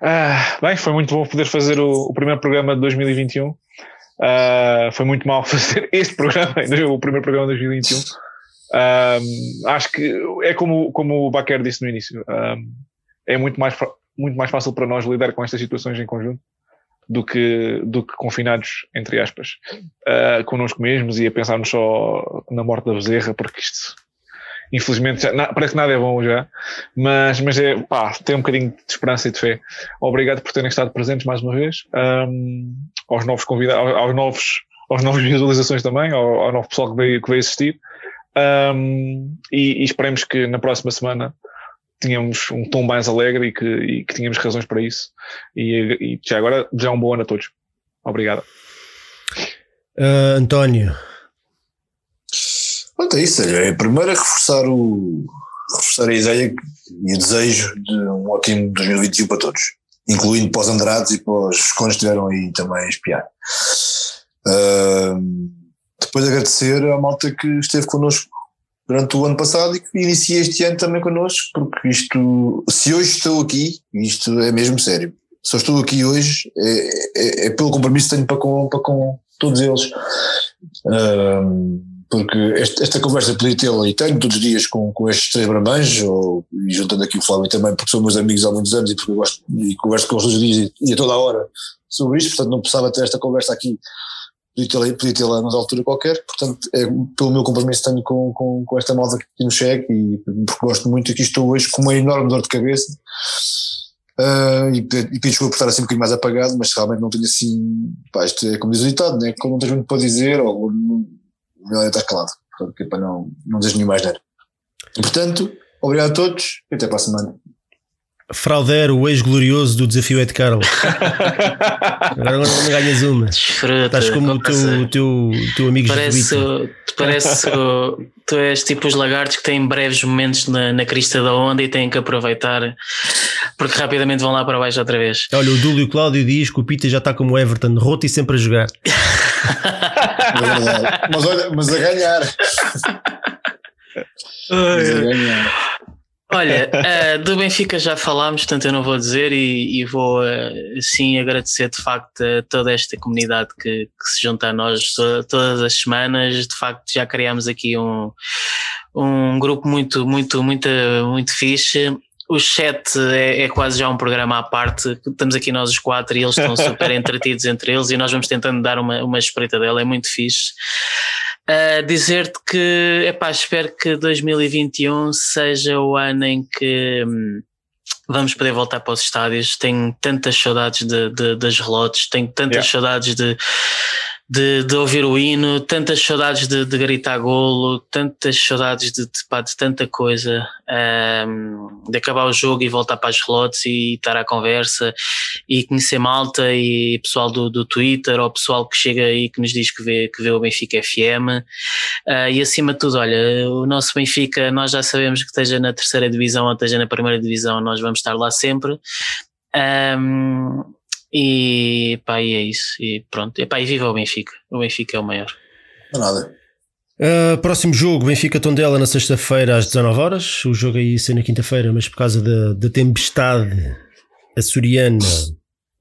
Ah, bem, foi muito bom poder fazer o, o primeiro programa de 2021. Ah, foi muito mal <laughs> fazer este programa, o primeiro programa de 2021. Ah, acho que é como, como o Baquer disse no início. ah, é muito mais, muito mais fácil para nós lidar com estas situações em conjunto do que, do que confinados, entre aspas, ah, connosco mesmos e a pensarmos só na morte da bezerra, porque isto, Infelizmente, já, parece que nada é bom já, mas, mas é, pá, tem um bocadinho de esperança e de fé. Obrigado por terem estado presentes mais uma vez, um, aos novos convidados, aos, novos, aos novas <laughs> visualizações também, ao, ao novo pessoal que veio, que veio assistir. Um, e, e esperemos que na próxima semana tínhamos um tom mais alegre e que, e que tínhamos razões para isso. E, e já agora, já um bom ano a todos. Obrigado. Uh, António. Pronto, é isso. É primeiro é reforçar, o, reforçar a ideia e o desejo de um ótimo 2021 para todos, incluindo para os Andrades e para os que estiveram aí também a espiar. Uh, depois agradecer à malta que esteve connosco durante o ano passado e que inicia este ano também connosco, porque isto, se hoje estou aqui, isto é mesmo sério. Eu estou aqui hoje, é, é, é pelo compromisso que tenho para com, para com todos eles. Porque esta, esta, conversa podia tê-la e tenho todos os dias com, com estes três bramãs, ou, e juntando aqui o Flávio também, porque são meus amigos há muitos anos e porque eu gosto e converso com eles todos os dias e, e a toda a hora sobre isto, portanto não precisava ter esta conversa aqui podia tê-la podia tê noutra altura qualquer, portanto, é pelo meu compromisso tenho com, com, com esta malta que nos segue e porque gosto muito aqui estou hoje com uma enorme dor de cabeça. Uh, e, e peço desculpa por estar assim um bocadinho mais apagado, mas realmente não tenho assim, pá, isto é como diz o ditado, né? Quando não tens muito para dizer, ou melhor é estar calado, porque é para não, não dizer nenhum mais nada. E, portanto, obrigado a todos e até para a semana. Fraudero, o ex-glorioso do desafio Ed Carlos. <laughs> Agora não ganhas uma. Desfruta, Estás como o teu, o teu, teu amigo parece, parece Tu és tipo os lagartos que têm breves momentos na, na crista da onda e têm que aproveitar porque rapidamente vão lá para baixo outra vez. Olha, o Dúlio Cláudio diz que o Pita já está como o Everton, roto e sempre a jogar. <laughs> É mas olha, mas a ganhar. mas a ganhar. Olha, uh, do Benfica já falámos, portanto eu não vou dizer e, e vou uh, sim agradecer de facto a toda esta comunidade que, que se junta a nós to todas as semanas. De facto já criámos aqui um, um grupo muito, muito, muito, muito fixe. O chat é, é, quase já um programa à parte. Estamos aqui nós os quatro e eles estão <laughs> super entretidos entre eles e nós vamos tentando dar uma, uma espreita dela, é muito fixe. Uh, Dizer-te que, epá, espero que 2021 seja o ano em que hum, vamos poder voltar para os estádios. Tenho tantas saudades de, de das relotes, tenho tantas yeah. saudades de de, de ouvir o hino, tantas saudades de, de gritar golo, tantas saudades de, de, pá, de tanta coisa, um, de acabar o jogo e voltar para as relotes e estar à conversa e conhecer malta e pessoal do, do Twitter ou pessoal que chega aí que nos diz que vê, que vê o Benfica FM. Uh, e acima de tudo, olha, o nosso Benfica, nós já sabemos que esteja na terceira divisão ou esteja na primeira divisão, nós vamos estar lá sempre. Um, e pá, e é isso. E pronto. E pá, e viva o Benfica. O Benfica é o maior. Não nada. Uh, próximo jogo, Benfica Tondela na sexta-feira às 19 horas. O jogo aí ser na quinta-feira, mas por causa da, da tempestade açoriana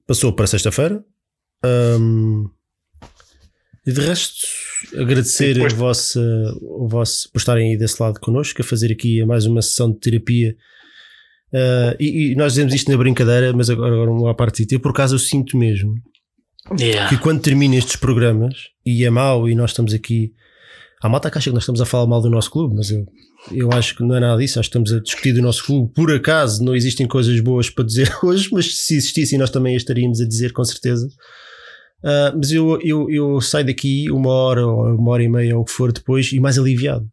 passou para sexta-feira. Um, e de resto, agradecer Depois... a vossa, a vossa por estarem aí desse lado connosco, a fazer aqui mais uma sessão de terapia Uh, e, e, nós dizemos isto na brincadeira, mas agora, agora uma parte de eu por acaso eu sinto mesmo yeah. que quando termina estes programas e é mau e nós estamos aqui. Há malta que acha que nós estamos a falar mal do nosso clube, mas eu, eu acho que não é nada disso. Acho que estamos a discutir do nosso clube. Por acaso não existem coisas boas para dizer <laughs> hoje, mas se existissem, nós também estaríamos a dizer com certeza. Uh, mas eu, eu, eu saio daqui uma hora ou uma hora e meia ou o que for depois e mais aliviado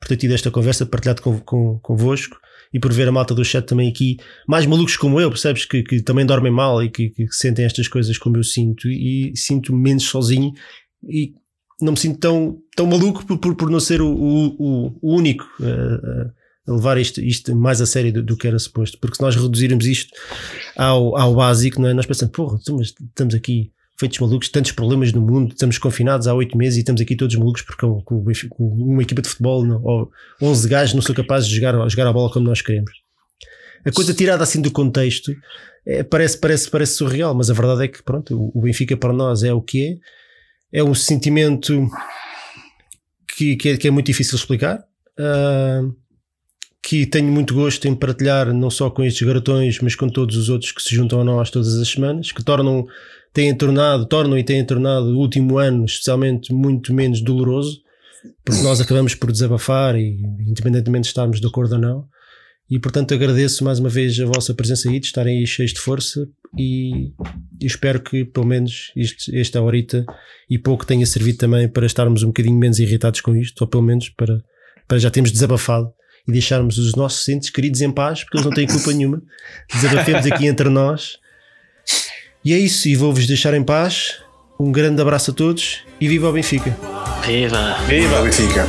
por ter tido esta conversa partilhado com, com, convosco e por ver a malta do chat também aqui, mais malucos como eu, percebes? Que, que também dormem mal e que, que, sentem estas coisas como eu sinto e, sinto menos sozinho e não me sinto tão, tão maluco por, por, por não ser o, o, o único a, levar isto, isto mais a sério do, do, que era suposto. Porque se nós reduzirmos isto ao, ao básico, não é? nós pensamos, porra, estamos aqui feitos malucos, tantos problemas no mundo, estamos confinados há oito meses e estamos aqui todos malucos porque com, com, com uma equipa de futebol não, ou 11 gajos não são capazes de jogar, jogar a bola como nós queremos. A coisa tirada assim do contexto é, parece, parece, parece surreal, mas a verdade é que pronto, o Benfica para nós é o que é, é um sentimento que, que, é, que é muito difícil explicar. Uh, que tenho muito gosto em partilhar não só com estes garotões, mas com todos os outros que se juntam a nós todas as semanas, que tornam têm tornado, tornam e têm tornado o último ano especialmente muito menos doloroso porque nós acabamos por desabafar e independentemente de estarmos de acordo ou não. E portanto agradeço mais uma vez a vossa presença aí, de estarem aí cheios de força e, e espero que pelo menos isto, esta horita e pouco tenha servido também para estarmos um bocadinho menos irritados com isto, ou pelo menos para, para já termos desabafado e deixarmos os nossos entes queridos em paz, porque eles não têm culpa nenhuma. Desabafemos aqui entre nós. E é isso, e vou-vos deixar em paz. Um grande abraço a todos e viva o Benfica! Viva! Viva Benfica!